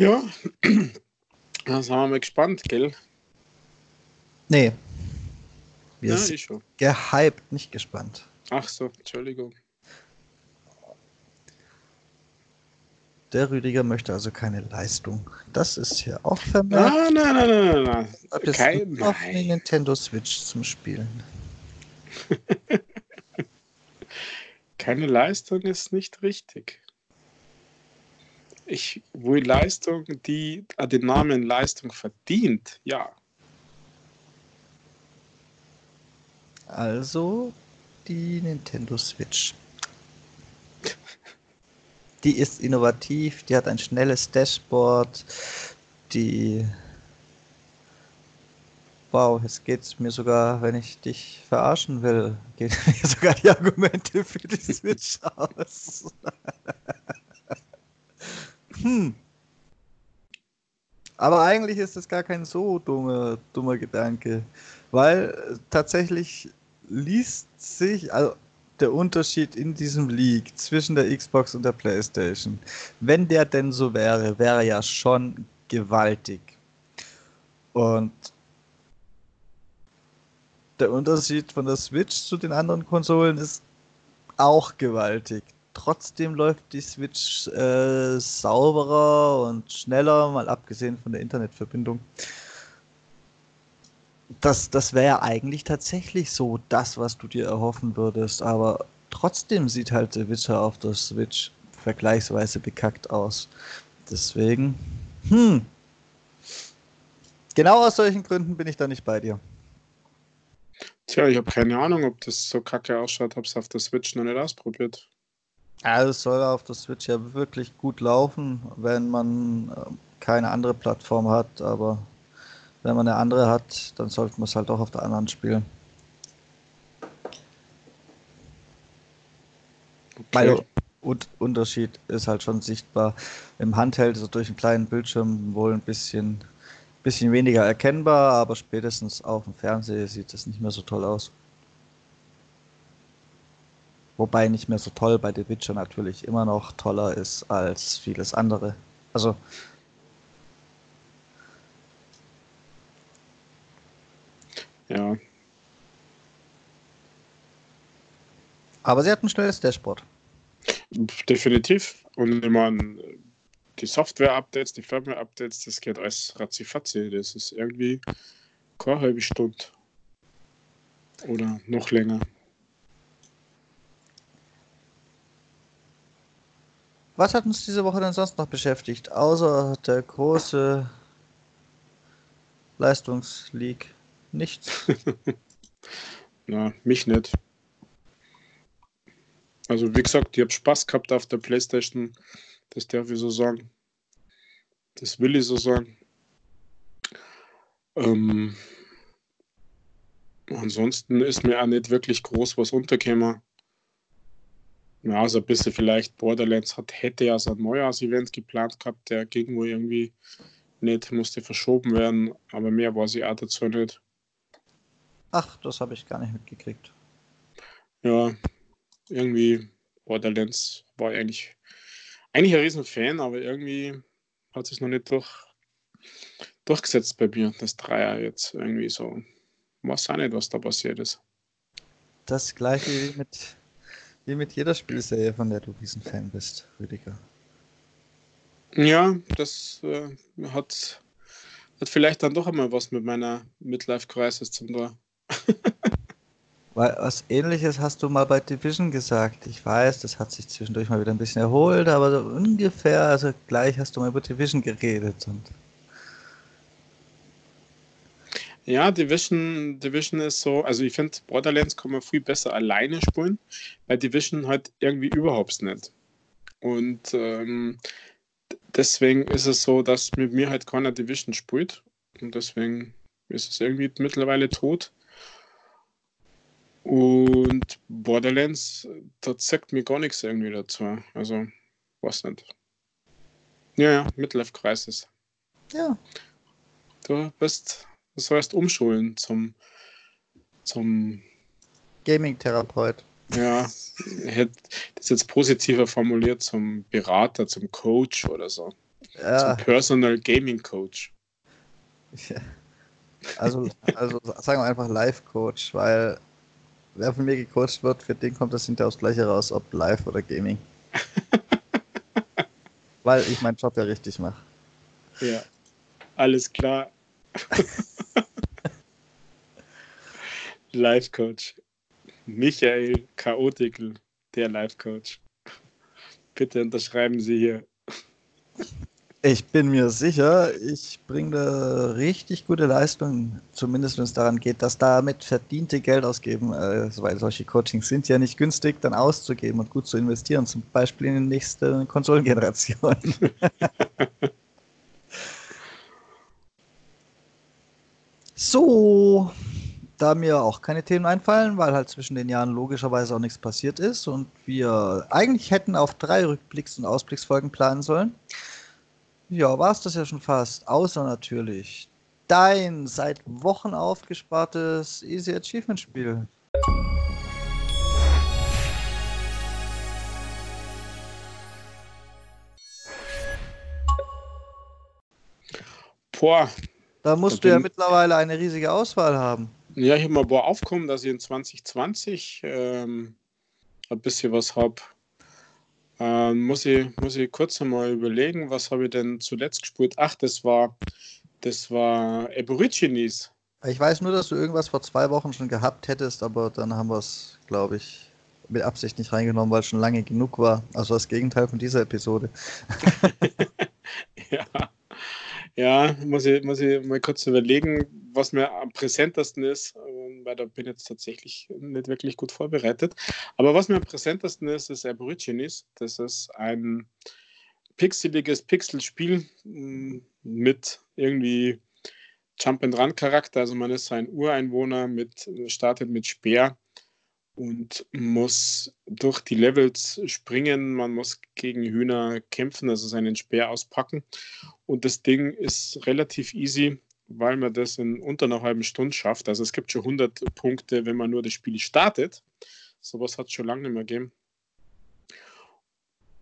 Ja, da sind wir mal gespannt, gell? Nee, wir Ja, sind schon. gehypt, nicht gespannt. Ach so, Entschuldigung. Der Rüdiger möchte also keine Leistung. Das ist hier auch vermerkt. Nein, nein, nein, nein, nein, jetzt Kein, die nein. Nintendo Switch zum Spielen. Keine Leistung ist nicht richtig. Ich will Leistung, die äh, den Namen Leistung verdient, ja. Also die Nintendo Switch. Die ist innovativ, die hat ein schnelles Dashboard, die. Wow, jetzt geht's mir sogar, wenn ich dich verarschen will, gehen mir sogar die Argumente für die Switch aus. hm. Aber eigentlich ist das gar kein so dummer, dummer Gedanke, weil äh, tatsächlich liest sich also der Unterschied in diesem League zwischen der Xbox und der PlayStation, wenn der denn so wäre, wäre ja schon gewaltig. Und der Unterschied von der Switch zu den anderen Konsolen ist auch gewaltig. Trotzdem läuft die Switch äh, sauberer und schneller, mal abgesehen von der Internetverbindung. Das, das wäre ja eigentlich tatsächlich so das, was du dir erhoffen würdest, aber trotzdem sieht halt der Witcher auf der Switch vergleichsweise bekackt aus. Deswegen, hm. Genau aus solchen Gründen bin ich da nicht bei dir. Tja, ich habe keine Ahnung, ob das so kacke ausschaut. Habe es auf der Switch noch nicht ausprobiert. Also es soll auf der Switch ja wirklich gut laufen, wenn man äh, keine andere Plattform hat, aber wenn man eine andere hat, dann sollte man es halt auch auf der anderen spielen. Weil Okay. und Unterschied ist halt schon sichtbar. Im Handheld ist er durch einen kleinen Bildschirm wohl ein bisschen, bisschen weniger erkennbar, aber spätestens auf dem Fernseher sieht es nicht mehr so toll aus. Wobei nicht mehr so toll bei The Witcher natürlich immer noch toller ist als vieles andere. Also, Ja, aber sie hat ein schnelles Dashboard. definitiv. Und ich meine, die Software-Updates, die Firmware-Updates, das geht alles ratzifatzi. Das ist irgendwie keine halbe Stunde. Oder noch länger. Was hat uns diese Woche denn sonst noch beschäftigt, außer der große Leistungsleak? Nichts. Na, mich nicht. Also wie gesagt, ich habe Spaß gehabt auf der Playstation. Das darf ich so sagen. Das will ich so sagen. Ähm, ansonsten ist mir auch nicht wirklich groß was untergekommen. Ja, also ein bisschen vielleicht Borderlands hat, hätte ja so ein Neujahrsevent geplant gehabt, der ging wohl irgendwie nicht, musste verschoben werden, aber mehr weiß ich auch dazu nicht. Ach, das habe ich gar nicht mitgekriegt. Ja, irgendwie Borderlands war eigentlich, eigentlich ein Riesenfan, aber irgendwie hat sich noch nicht durch, durchgesetzt bei mir, das Dreier jetzt irgendwie so. Weiß auch nicht, was da passiert ist. Das gleiche wie mit, wie mit jeder Spielserie, von der du Riesenfan bist, Rüdiger. Ja, das äh, hat, hat vielleicht dann doch einmal was mit meiner Midlife-Crisis zum tun. Weil was ähnliches hast du mal bei Division gesagt. Ich weiß, das hat sich zwischendurch mal wieder ein bisschen erholt, aber so ungefähr, also gleich hast du mal über Division geredet. Und ja, Division, Division ist so, also ich finde, Borderlands kann man viel besser alleine spielen, bei Division halt irgendwie überhaupt nicht. Und ähm, deswegen ist es so, dass mit mir halt keiner Division spielt. Und deswegen ist es irgendwie mittlerweile tot. Und Borderlands, da zeigt mir gar nichts irgendwie dazu. Also, was nicht. Ja, ja, Midlife Crisis. Ja. Du bist, du sollst umschulen zum, zum Gaming-Therapeut. Ja, hätte das jetzt positiver formuliert zum Berater, zum Coach oder so. Ja. Zum Personal Gaming Coach. Ja. Also, also sagen wir einfach Live Coach, weil wer von mir gecoacht wird, für den kommt das hinterher aufs Gleiche raus, ob live oder Gaming. Weil ich meinen Job ja richtig mache. Ja, alles klar. Live Coach. Michael Chaotikel, der Live Coach. Bitte unterschreiben Sie hier. Ich bin mir sicher, ich bringe da richtig gute Leistung, zumindest wenn es daran geht, dass damit verdiente Geld ausgeben, äh, weil solche Coachings sind ja nicht günstig, dann auszugeben und gut zu investieren, zum Beispiel in die nächste Konsolengeneration. so, da mir auch keine Themen einfallen, weil halt zwischen den Jahren logischerweise auch nichts passiert ist und wir eigentlich hätten auf drei Rückblicks- und Ausblicksfolgen planen sollen. Ja, war es das ja schon fast. Außer natürlich dein seit Wochen aufgespartes Easy Achievement Spiel. Boah. Da musst da du ja mittlerweile eine riesige Auswahl haben. Ja, ich habe mal boah aufkommen, dass ich in 2020 ähm, ein bisschen was habe. Ähm, muss, ich, muss ich kurz einmal überlegen, was habe ich denn zuletzt gespielt? Ach, das war, das war Aborigines. Ich weiß nur, dass du irgendwas vor zwei Wochen schon gehabt hättest, aber dann haben wir es, glaube ich, mit Absicht nicht reingenommen, weil es schon lange genug war. Also das Gegenteil von dieser Episode. ja. Ja, muss ich, muss ich mal kurz überlegen, was mir am präsentesten ist, ähm, weil da bin ich jetzt tatsächlich nicht wirklich gut vorbereitet. Aber was mir am präsentesten ist, ist Aborigines. Das ist ein pixeliges Pixelspiel mm, mit irgendwie Jump-and-Run-Charakter. Also man ist ein Ureinwohner, mit, startet mit Speer und muss durch die Levels springen, man muss gegen Hühner kämpfen, also seinen Speer auspacken. Und das Ding ist relativ easy, weil man das in unter einer halben Stunde schafft. Also es gibt schon 100 Punkte, wenn man nur das Spiel startet. Sowas hat es schon lange nicht mehr gegeben.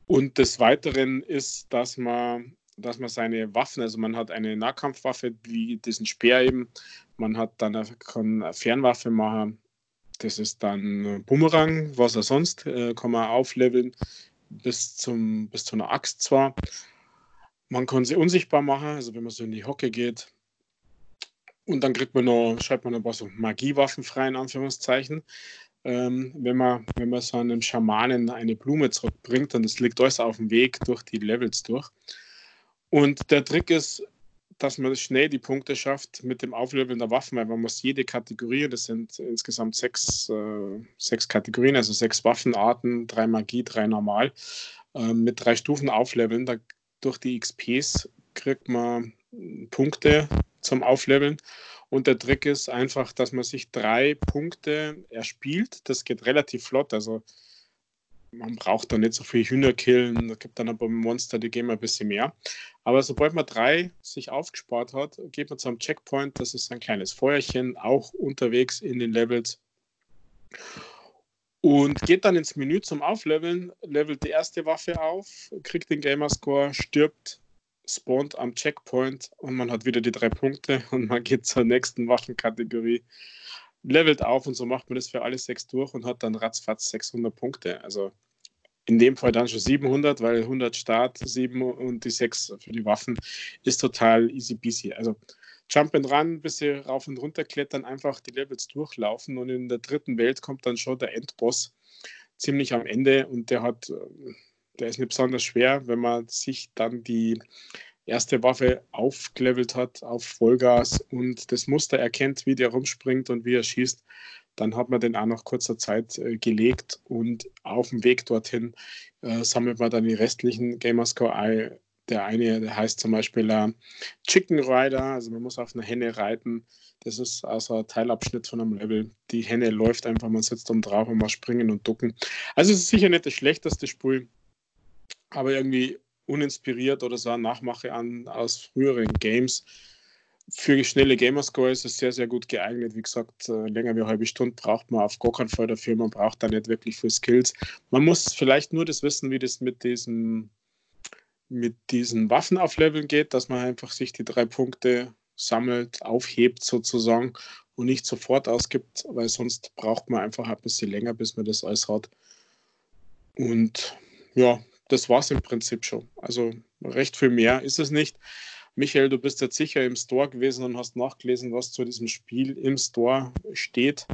Und des Weiteren ist, dass man, dass man seine Waffen, also man hat eine Nahkampfwaffe wie diesen Speer eben, man hat dann eine, eine Fernwaffe machen, das ist dann Bumerang, was er sonst, äh, kann man aufleveln bis, zum, bis zu einer Axt zwar. Man kann sie unsichtbar machen, also wenn man so in die Hocke geht. Und dann kriegt man noch, schreibt man noch ein paar so Magiewaffen frei, in Anführungszeichen. Ähm, wenn, man, wenn man so einem Schamanen eine Blume zurückbringt, dann das liegt alles auf dem Weg durch die Levels durch. Und der Trick ist, dass man schnell die Punkte schafft mit dem Aufleveln der Waffen, weil man muss jede Kategorie, das sind insgesamt sechs, äh, sechs Kategorien, also sechs Waffenarten, drei Magie, drei Normal, äh, mit drei Stufen aufleveln. Da, durch die XPs kriegt man Punkte zum Aufleveln. Und der Trick ist einfach, dass man sich drei Punkte erspielt. Das geht relativ flott. Also man braucht da nicht so viel Hühner killen. Es gibt dann aber Monster, die gehen ein bisschen mehr. Aber sobald man drei sich aufgespart hat, geht man zum Checkpoint. Das ist ein kleines Feuerchen, auch unterwegs in den Levels. Und geht dann ins Menü zum Aufleveln, levelt die erste Waffe auf, kriegt den Gamerscore, stirbt, spawnt am Checkpoint und man hat wieder die drei Punkte und man geht zur nächsten Waffenkategorie levelt auf und so macht man das für alle sechs durch und hat dann ratzfatz 600 Punkte. Also in dem Fall dann schon 700, weil 100 Start, 7 und die 6 für die Waffen ist total easy peasy. Also Jump and Run, bisschen rauf und runter klettern, einfach die Levels durchlaufen und in der dritten Welt kommt dann schon der Endboss ziemlich am Ende und der hat, der ist nicht besonders schwer, wenn man sich dann die erste Waffe aufgelevelt hat auf Vollgas und das Muster erkennt, wie der rumspringt und wie er schießt, dann hat man den auch nach kurzer Zeit äh, gelegt und auf dem Weg dorthin äh, sammelt man dann die restlichen Gamerscore. Der eine der heißt zum Beispiel äh, Chicken Rider, also man muss auf eine Henne reiten. Das ist also ein Teilabschnitt von einem Level. Die Henne läuft einfach, man sitzt dann drauf und mal springen und ducken. Also es ist sicher nicht das schlechteste Spiel, aber irgendwie uninspiriert oder so eine Nachmache an aus früheren Games. Für schnelle Gamerscore ist es sehr, sehr gut geeignet. Wie gesagt, äh, länger wie eine halbe Stunde braucht man auf gar keinen Fall dafür. Man braucht da nicht wirklich für Skills. Man muss vielleicht nur das wissen, wie das mit diesen, mit diesen Waffen aufleveln geht, dass man einfach sich die drei Punkte sammelt, aufhebt sozusagen und nicht sofort ausgibt, weil sonst braucht man einfach ein bisschen länger, bis man das alles hat. Und ja, das war es im Prinzip schon. Also recht viel mehr ist es nicht. Michael, du bist jetzt sicher im Store gewesen und hast nachgelesen, was zu diesem Spiel im Store steht.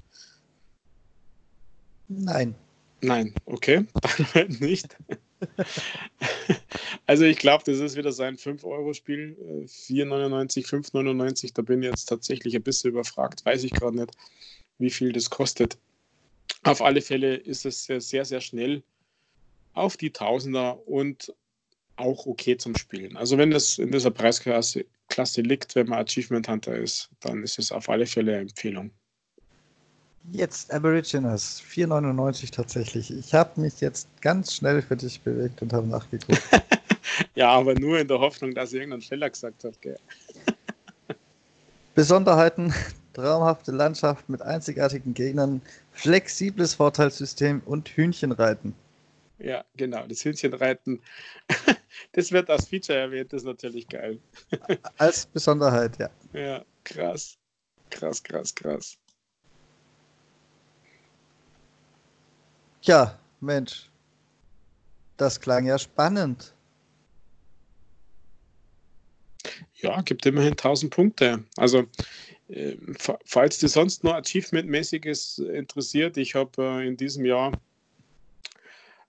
Nein. Nein, okay, dann halt nicht. also ich glaube, das ist wieder sein 5-Euro-Spiel. 4,99, 5,99. Da bin ich jetzt tatsächlich ein bisschen überfragt. Weiß ich gerade nicht, wie viel das kostet. Auf alle Fälle ist es sehr, sehr, sehr schnell auf die Tausender und auch okay zum Spielen. Also wenn es in dieser Preisklasse Klasse liegt, wenn man Achievement Hunter ist, dann ist es auf alle Fälle eine Empfehlung. Jetzt Aborigines, 4,99 tatsächlich. Ich habe mich jetzt ganz schnell für dich bewegt und habe nachgeguckt. ja, aber nur in der Hoffnung, dass irgendein Fehler gesagt hat. Gell? Besonderheiten, traumhafte Landschaft mit einzigartigen Gegnern, flexibles Vorteilssystem und Hühnchenreiten. Ja, genau. Das Hühnchenreiten, das wird als Feature erwähnt, das ist natürlich geil. als Besonderheit, ja. Ja, krass. Krass, krass, krass. Ja, Mensch. Das klang ja spannend. Ja, gibt immerhin 1000 Punkte. Also, äh, falls dir sonst noch Achievement-mäßiges interessiert, ich habe äh, in diesem Jahr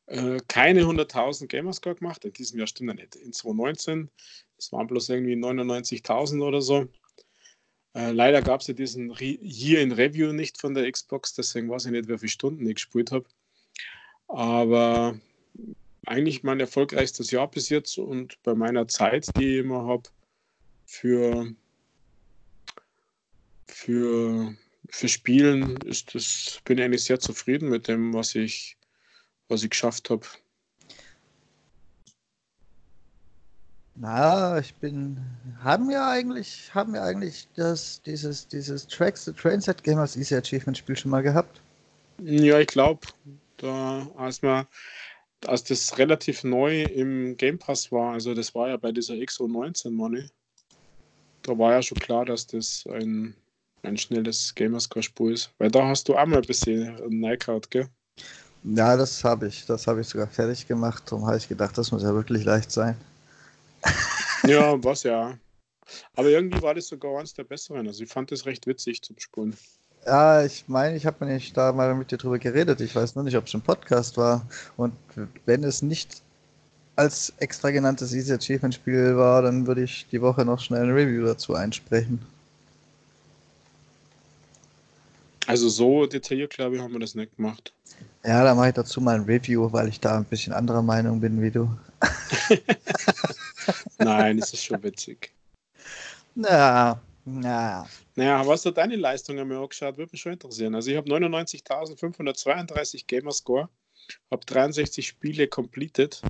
äh, keine 100.000 Gamerscore gemacht. In diesem Jahr stimmt er nicht. In 2019, das waren bloß irgendwie 99.000 oder so. Äh, leider gab es ja diesen hier in Review nicht von der Xbox, deswegen weiß ich nicht, wie viele Stunden ich gespielt habe. Aber eigentlich mein erfolgreichstes Jahr bis jetzt und bei meiner Zeit, die ich immer habe, für, für, für Spielen ist das, bin ich eigentlich sehr zufrieden mit dem, was ich was ich geschafft habe? Na, ich bin. Haben wir eigentlich, haben wir eigentlich das, dieses, dieses Tracks the Trainset Game als Easy Achievement Spiel schon mal gehabt? Ja, ich glaube, da als man, als das relativ neu im Game Pass war, also das war ja bei dieser XO19 Money, da war ja schon klar, dass das ein, ein schnelles Gamerscore-Spur ist. Weil da hast du auch mal ein bisschen Neikaut, gell? Ja, das habe ich. Das habe ich sogar fertig gemacht. Darum habe ich gedacht, das muss ja wirklich leicht sein. ja, was ja. Aber irgendwie war das sogar eins der besseren. Also ich fand das recht witzig zum Spulen. Ja, ich meine, ich habe nicht da mal mit dir drüber geredet. Ich weiß nur nicht, ob es ein Podcast war. Und wenn es nicht als extra genanntes Easy Achievement Spiel war, dann würde ich die Woche noch schnell ein Review dazu einsprechen. Also so detailliert, glaube ich, haben wir das nicht gemacht. Ja, da mache ich dazu mal ein Review, weil ich da ein bisschen anderer Meinung bin wie du. Nein, es ist schon witzig. Na, Naja. Naja, was hat deine Leistung mir angeschaut? Würde mich schon interessieren. Also ich habe 99.532 Gamerscore, habe 63 Spiele completed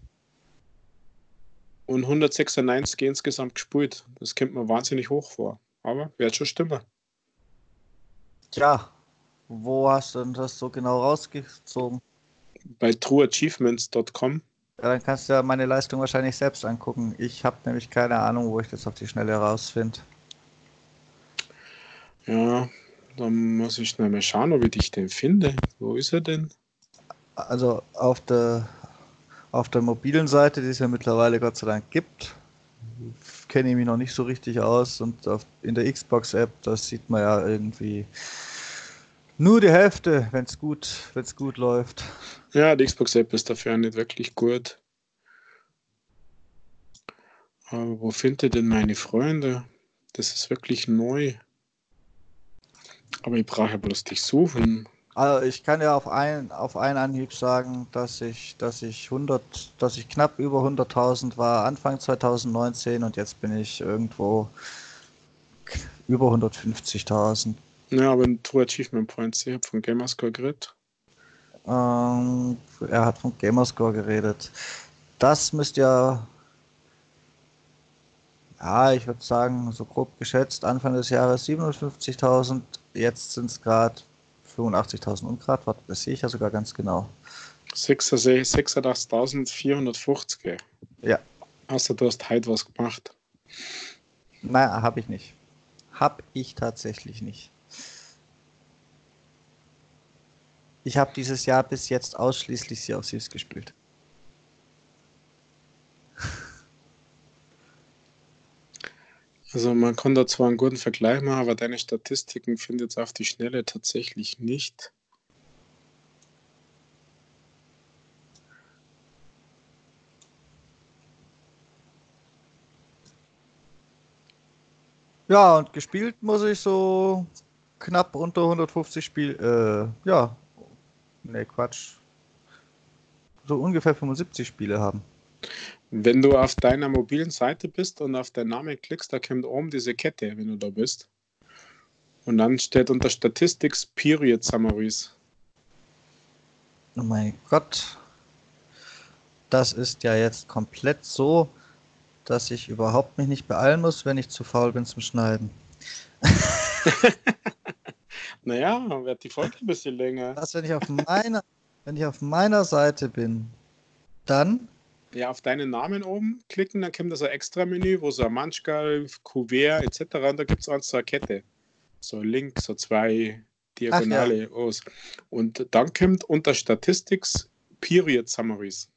und 196 insgesamt gespielt. Das kommt mir wahnsinnig hoch vor. Aber wird schon stimmen. Tja, wo hast du denn das so genau rausgezogen? Bei trueachievements.com. Ja, dann kannst du ja meine Leistung wahrscheinlich selbst angucken. Ich habe nämlich keine Ahnung, wo ich das auf die Schnelle rausfinde. Ja, dann muss ich schnell mal schauen, ob ich dich denn finde. Wo ist er denn? Also auf der auf der mobilen Seite, die es ja mittlerweile Gott sei Dank gibt, kenne ich mich noch nicht so richtig aus und auf, in der Xbox-App, das sieht man ja irgendwie nur die Hälfte, wenn es gut, wenn's gut läuft. Ja, die Xbox-App ist dafür nicht wirklich gut. Aber wo findet ihr denn meine Freunde? Das ist wirklich neu. Aber ich brauche ja bloß dich suchen. Also ich kann ja auf einen, auf einen Anhieb sagen, dass ich, dass ich 100, dass ich knapp über 100.000 war Anfang 2019 und jetzt bin ich irgendwo über 150.000. Ja, aber ein True Achievement Points, ich habe von Gamerscore geredet. Ähm, er hat von Gamerscore geredet. Das müsste ja, ja, ich würde sagen, so grob geschätzt, Anfang des Jahres 57.000, jetzt sind es gerade 85.000 Ungrad, warte, das sehe ich ja sogar ganz genau. 86.450. Ja. Außer du hast heute was gemacht. Nein, habe ich nicht. Habe ich tatsächlich nicht. Ich habe dieses Jahr bis jetzt ausschließlich Sea of Thieves gespielt. Also man kann da zwar einen guten Vergleich machen, aber deine Statistiken findet es auf die Schnelle tatsächlich nicht. Ja, und gespielt muss ich so knapp unter 150 Spiel, äh, ja, ne Quatsch, so ungefähr 75 Spiele haben. Wenn du auf deiner mobilen Seite bist und auf deinen Namen klickst, da kommt oben diese Kette, wenn du da bist. Und dann steht unter Statistics Period Summaries. Oh mein Gott. Das ist ja jetzt komplett so, dass ich überhaupt mich nicht beeilen muss, wenn ich zu faul bin zum Schneiden. naja, wird die Folge ein bisschen länger. Was, wenn ich auf meiner, wenn ich auf meiner Seite bin, dann ja, auf deinen Namen oben klicken, dann kommt das ein Extra-Menü, wo so ein Manchgal, Kuvert etc. Und da gibt es so eine Kette. So Link, so zwei Diagonale ja. aus. Und dann kommt unter Statistics Period Summaries.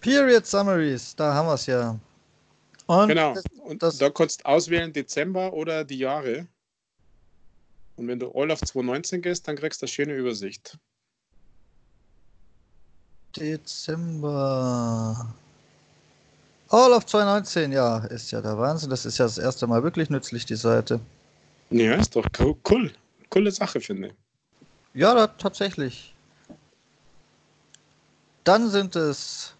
Period Summaries, da haben wir es ja. Und genau. Und das, da kannst du auswählen Dezember oder die Jahre. Und wenn du all auf 2019 gehst, dann kriegst du eine schöne Übersicht. Dezember. All of 2019, ja, ist ja der Wahnsinn. Das ist ja das erste Mal wirklich nützlich, die Seite. Ja, ist doch cool. Coole Sache, finde ich. Ja, da, tatsächlich. Dann sind es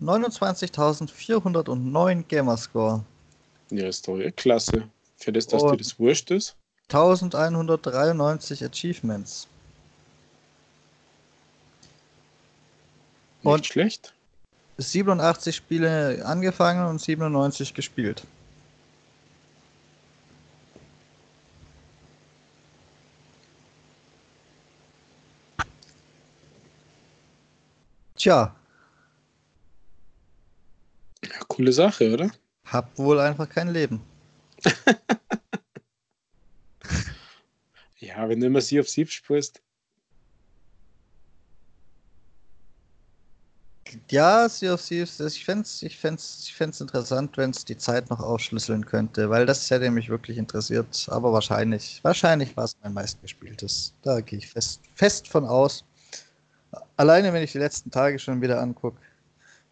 29.409 Gamerscore. Ja, ist doch eh klasse. Für das, dass Und dir das wurscht ist. 1193 Achievements. Nicht Und schlecht. 87 Spiele angefangen und 97 gespielt. Tja. Ja, coole Sache, oder? Hab wohl einfach kein Leben. ja, wenn du immer sie auf Sieb spielst. Ja, Sea of Thieves, ich fände es ich fänd's, ich fänd's interessant, wenn es die Zeit noch aufschlüsseln könnte, weil das hätte mich wirklich interessiert. Aber wahrscheinlich, wahrscheinlich war es mein meistgespieltes. Da gehe ich fest, fest von aus. Alleine, wenn ich die letzten Tage schon wieder angucke.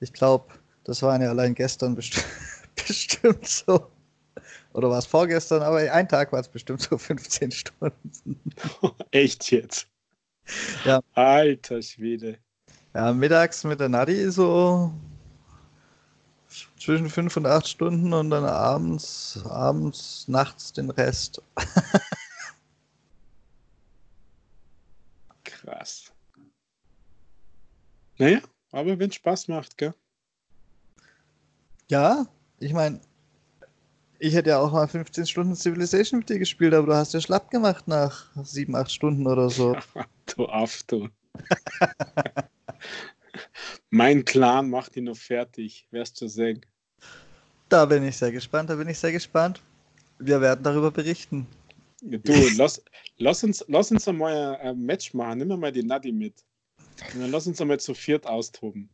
Ich glaube, das waren ja allein gestern best bestimmt so. Oder war es vorgestern? Aber ein Tag war es bestimmt so 15 Stunden. Echt jetzt? Ja. Alter Schwede. Ja, mittags mit der Nadi so zwischen fünf und acht Stunden und dann abends, abends, nachts den Rest. Krass. Naja, aber wenn Spaß macht, gell? Ja, ich meine, ich hätte ja auch mal 15 Stunden Civilization mit dir gespielt, aber du hast ja schlapp gemacht nach 7, 8 Stunden oder so. du Aff, du. mein Clan macht ihn noch fertig, wirst du sehen. Da bin ich sehr gespannt, da bin ich sehr gespannt. Wir werden darüber berichten. Du, lass, lass, uns, lass uns einmal ein Match machen. Nimm mal die Nadi mit. Und dann lass uns einmal zu viert austoben.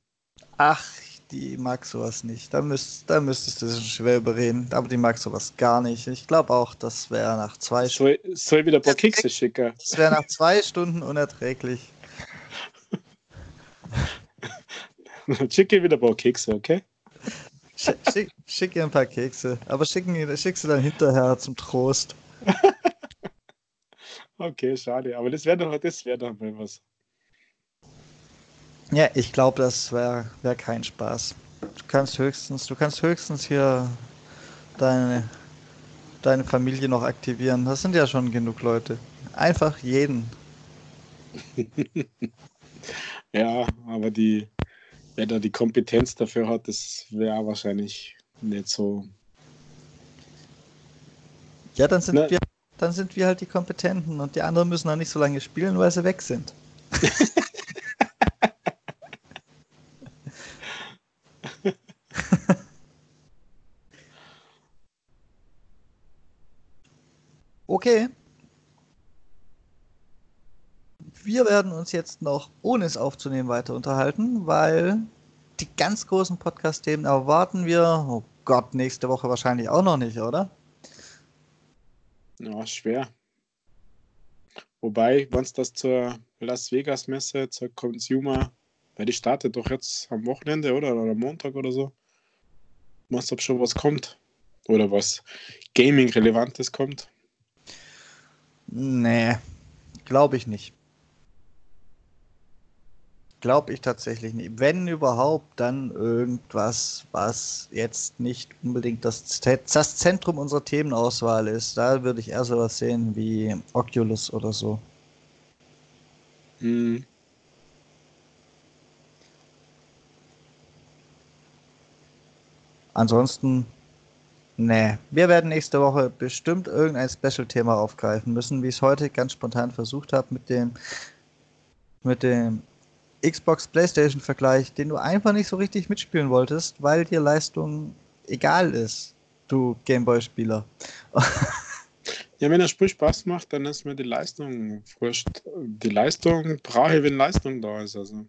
Ach, die mag sowas nicht. Da, müsst, da müsstest du schwer überreden. Aber die mag sowas gar nicht. Ich glaube auch, das wäre nach zwei Stunden. Soll, soll wieder ein paar Kekse schicken? Das wäre nach zwei Stunden unerträglich. Schicke wieder ein paar Kekse, okay? Schick, schick ihr ein paar Kekse. Aber schicken, schick sie dann hinterher zum Trost. okay, schade. Aber das wäre doch, wär doch mal was. Ja, ich glaube, das wäre wär kein Spaß. Du kannst höchstens, du kannst höchstens hier deine, deine Familie noch aktivieren. Das sind ja schon genug Leute. Einfach jeden. ja, aber die, wer da die Kompetenz dafür hat, das wäre wahrscheinlich nicht so. Ja, dann sind Na, wir, dann sind wir halt die Kompetenten und die anderen müssen auch nicht so lange spielen, weil sie weg sind. Okay. Wir werden uns jetzt noch, ohne es aufzunehmen, weiter unterhalten, weil die ganz großen Podcast-Themen erwarten wir, oh Gott, nächste Woche wahrscheinlich auch noch nicht, oder? Ja, schwer. Wobei, wenn es das zur Las Vegas-Messe, zur Consumer, weil die startet doch jetzt am Wochenende, oder? Oder am Montag oder so. Machst ob schon was kommt. Oder was Gaming-Relevantes kommt. Nee, glaube ich nicht. Glaube ich tatsächlich nicht. Wenn überhaupt, dann irgendwas, was jetzt nicht unbedingt das, das Zentrum unserer Themenauswahl ist. Da würde ich eher sowas sehen wie Oculus oder so. Hm. Ansonsten Nee, wir werden nächste Woche bestimmt irgendein Special-Thema aufgreifen müssen, wie ich es heute ganz spontan versucht habe mit dem, mit dem Xbox-Playstation-Vergleich, den du einfach nicht so richtig mitspielen wolltest, weil dir Leistung egal ist, du Gameboy-Spieler. Ja, wenn das Spiel Spaß macht, dann ist mir die Leistung wurscht. Die Leistung brauche ich, wenn Leistung da ist. Also,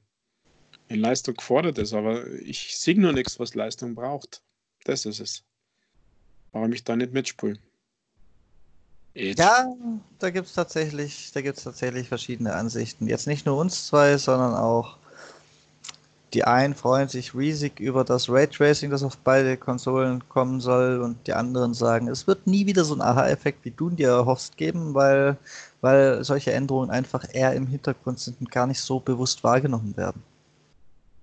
wenn Leistung gefordert ist, aber ich sehe nur nichts, was Leistung braucht. Das ist es. Warum ich da nicht mitspiele? Ja, da gibt es tatsächlich, tatsächlich verschiedene Ansichten. Jetzt nicht nur uns zwei, sondern auch die einen freuen sich riesig über das Raytracing, das auf beide Konsolen kommen soll, und die anderen sagen, es wird nie wieder so ein Aha-Effekt, wie du dir erhoffst, geben, weil, weil solche Änderungen einfach eher im Hintergrund sind und gar nicht so bewusst wahrgenommen werden.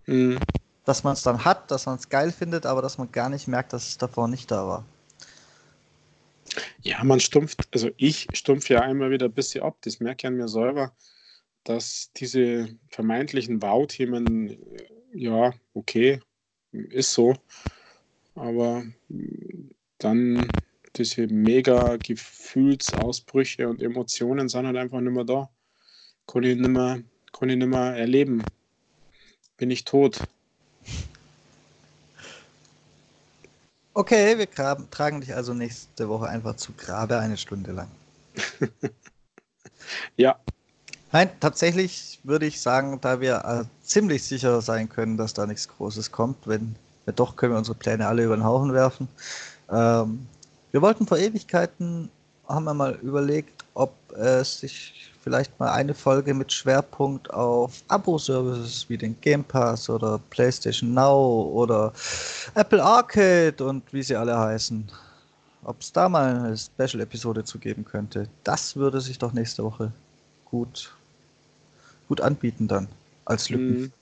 Mhm. Dass man es dann hat, dass man es geil findet, aber dass man gar nicht merkt, dass es davor nicht da war. Ja, man stumpft, also ich stumpf ja einmal wieder ein bisschen ab. Das merke ich an mir selber, dass diese vermeintlichen Wow-Themen, ja, okay, ist so. Aber dann diese mega Gefühlsausbrüche und Emotionen sind halt einfach nicht mehr da. Kann ich nicht mehr, kann ich nicht mehr erleben. Bin ich tot. Okay, wir graben, tragen dich also nächste Woche einfach zu Grabe eine Stunde lang. ja. Nein, tatsächlich würde ich sagen, da wir äh, ziemlich sicher sein können, dass da nichts Großes kommt, wenn, wenn doch, können wir unsere Pläne alle über den Haufen werfen. Ähm, wir wollten vor Ewigkeiten, haben wir mal überlegt, ob es sich vielleicht mal eine Folge mit Schwerpunkt auf Abo-Services wie den Game Pass oder PlayStation Now oder Apple Arcade und wie sie alle heißen. Ob es da mal eine Special-Episode zu geben könnte, das würde sich doch nächste Woche gut, gut anbieten dann als Lücken. Mhm.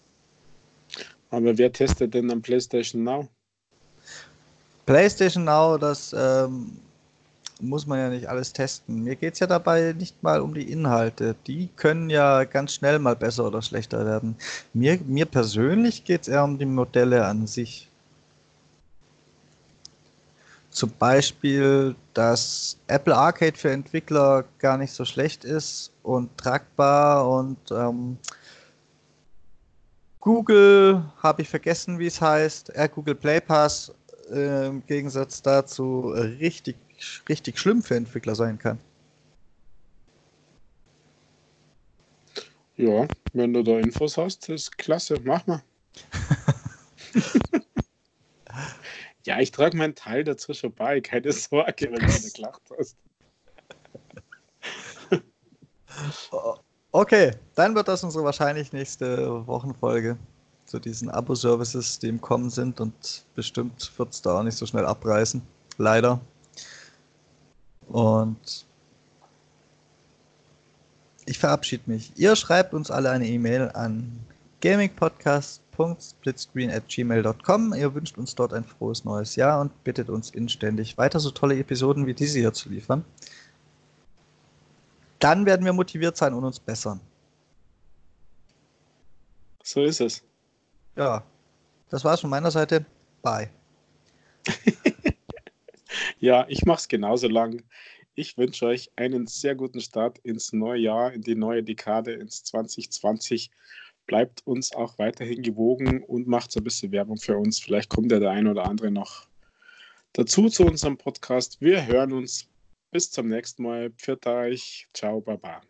Aber wer testet denn am PlayStation Now? PlayStation Now, das ähm, muss man ja nicht alles testen. Mir geht es ja dabei nicht mal um die Inhalte. Die können ja ganz schnell mal besser oder schlechter werden. Mir, mir persönlich geht es eher um die Modelle an sich. Zum Beispiel, dass Apple Arcade für Entwickler gar nicht so schlecht ist und tragbar und ähm, Google, habe ich vergessen, wie es heißt, äh, Google Play Pass äh, im Gegensatz dazu richtig richtig schlimm für Entwickler sein kann. Ja, wenn du da Infos hast, ist klasse, mach mal. ja, ich trage meinen Teil dazwischen bei, keine Sorge, wenn du gelacht hast. okay, dann wird das unsere wahrscheinlich nächste Wochenfolge zu diesen Abo-Services, die im Kommen sind und bestimmt wird es da auch nicht so schnell abreißen. Leider. Und ich verabschiede mich. Ihr schreibt uns alle eine E-Mail an gamingpodcast.splitscreen@gmail.com. Ihr wünscht uns dort ein frohes neues Jahr und bittet uns inständig weiter so tolle Episoden wie diese hier zu liefern. Dann werden wir motiviert sein und uns bessern. So ist es. Ja, das war's von meiner Seite. Bye. Ja, ich mache es genauso lang. Ich wünsche euch einen sehr guten Start ins neue Jahr, in die neue Dekade, ins 2020. Bleibt uns auch weiterhin gewogen und macht so ein bisschen Werbung für uns. Vielleicht kommt ja der ein oder andere noch dazu zu unserem Podcast. Wir hören uns. Bis zum nächsten Mal. Pfiat euch. Ciao, Baba.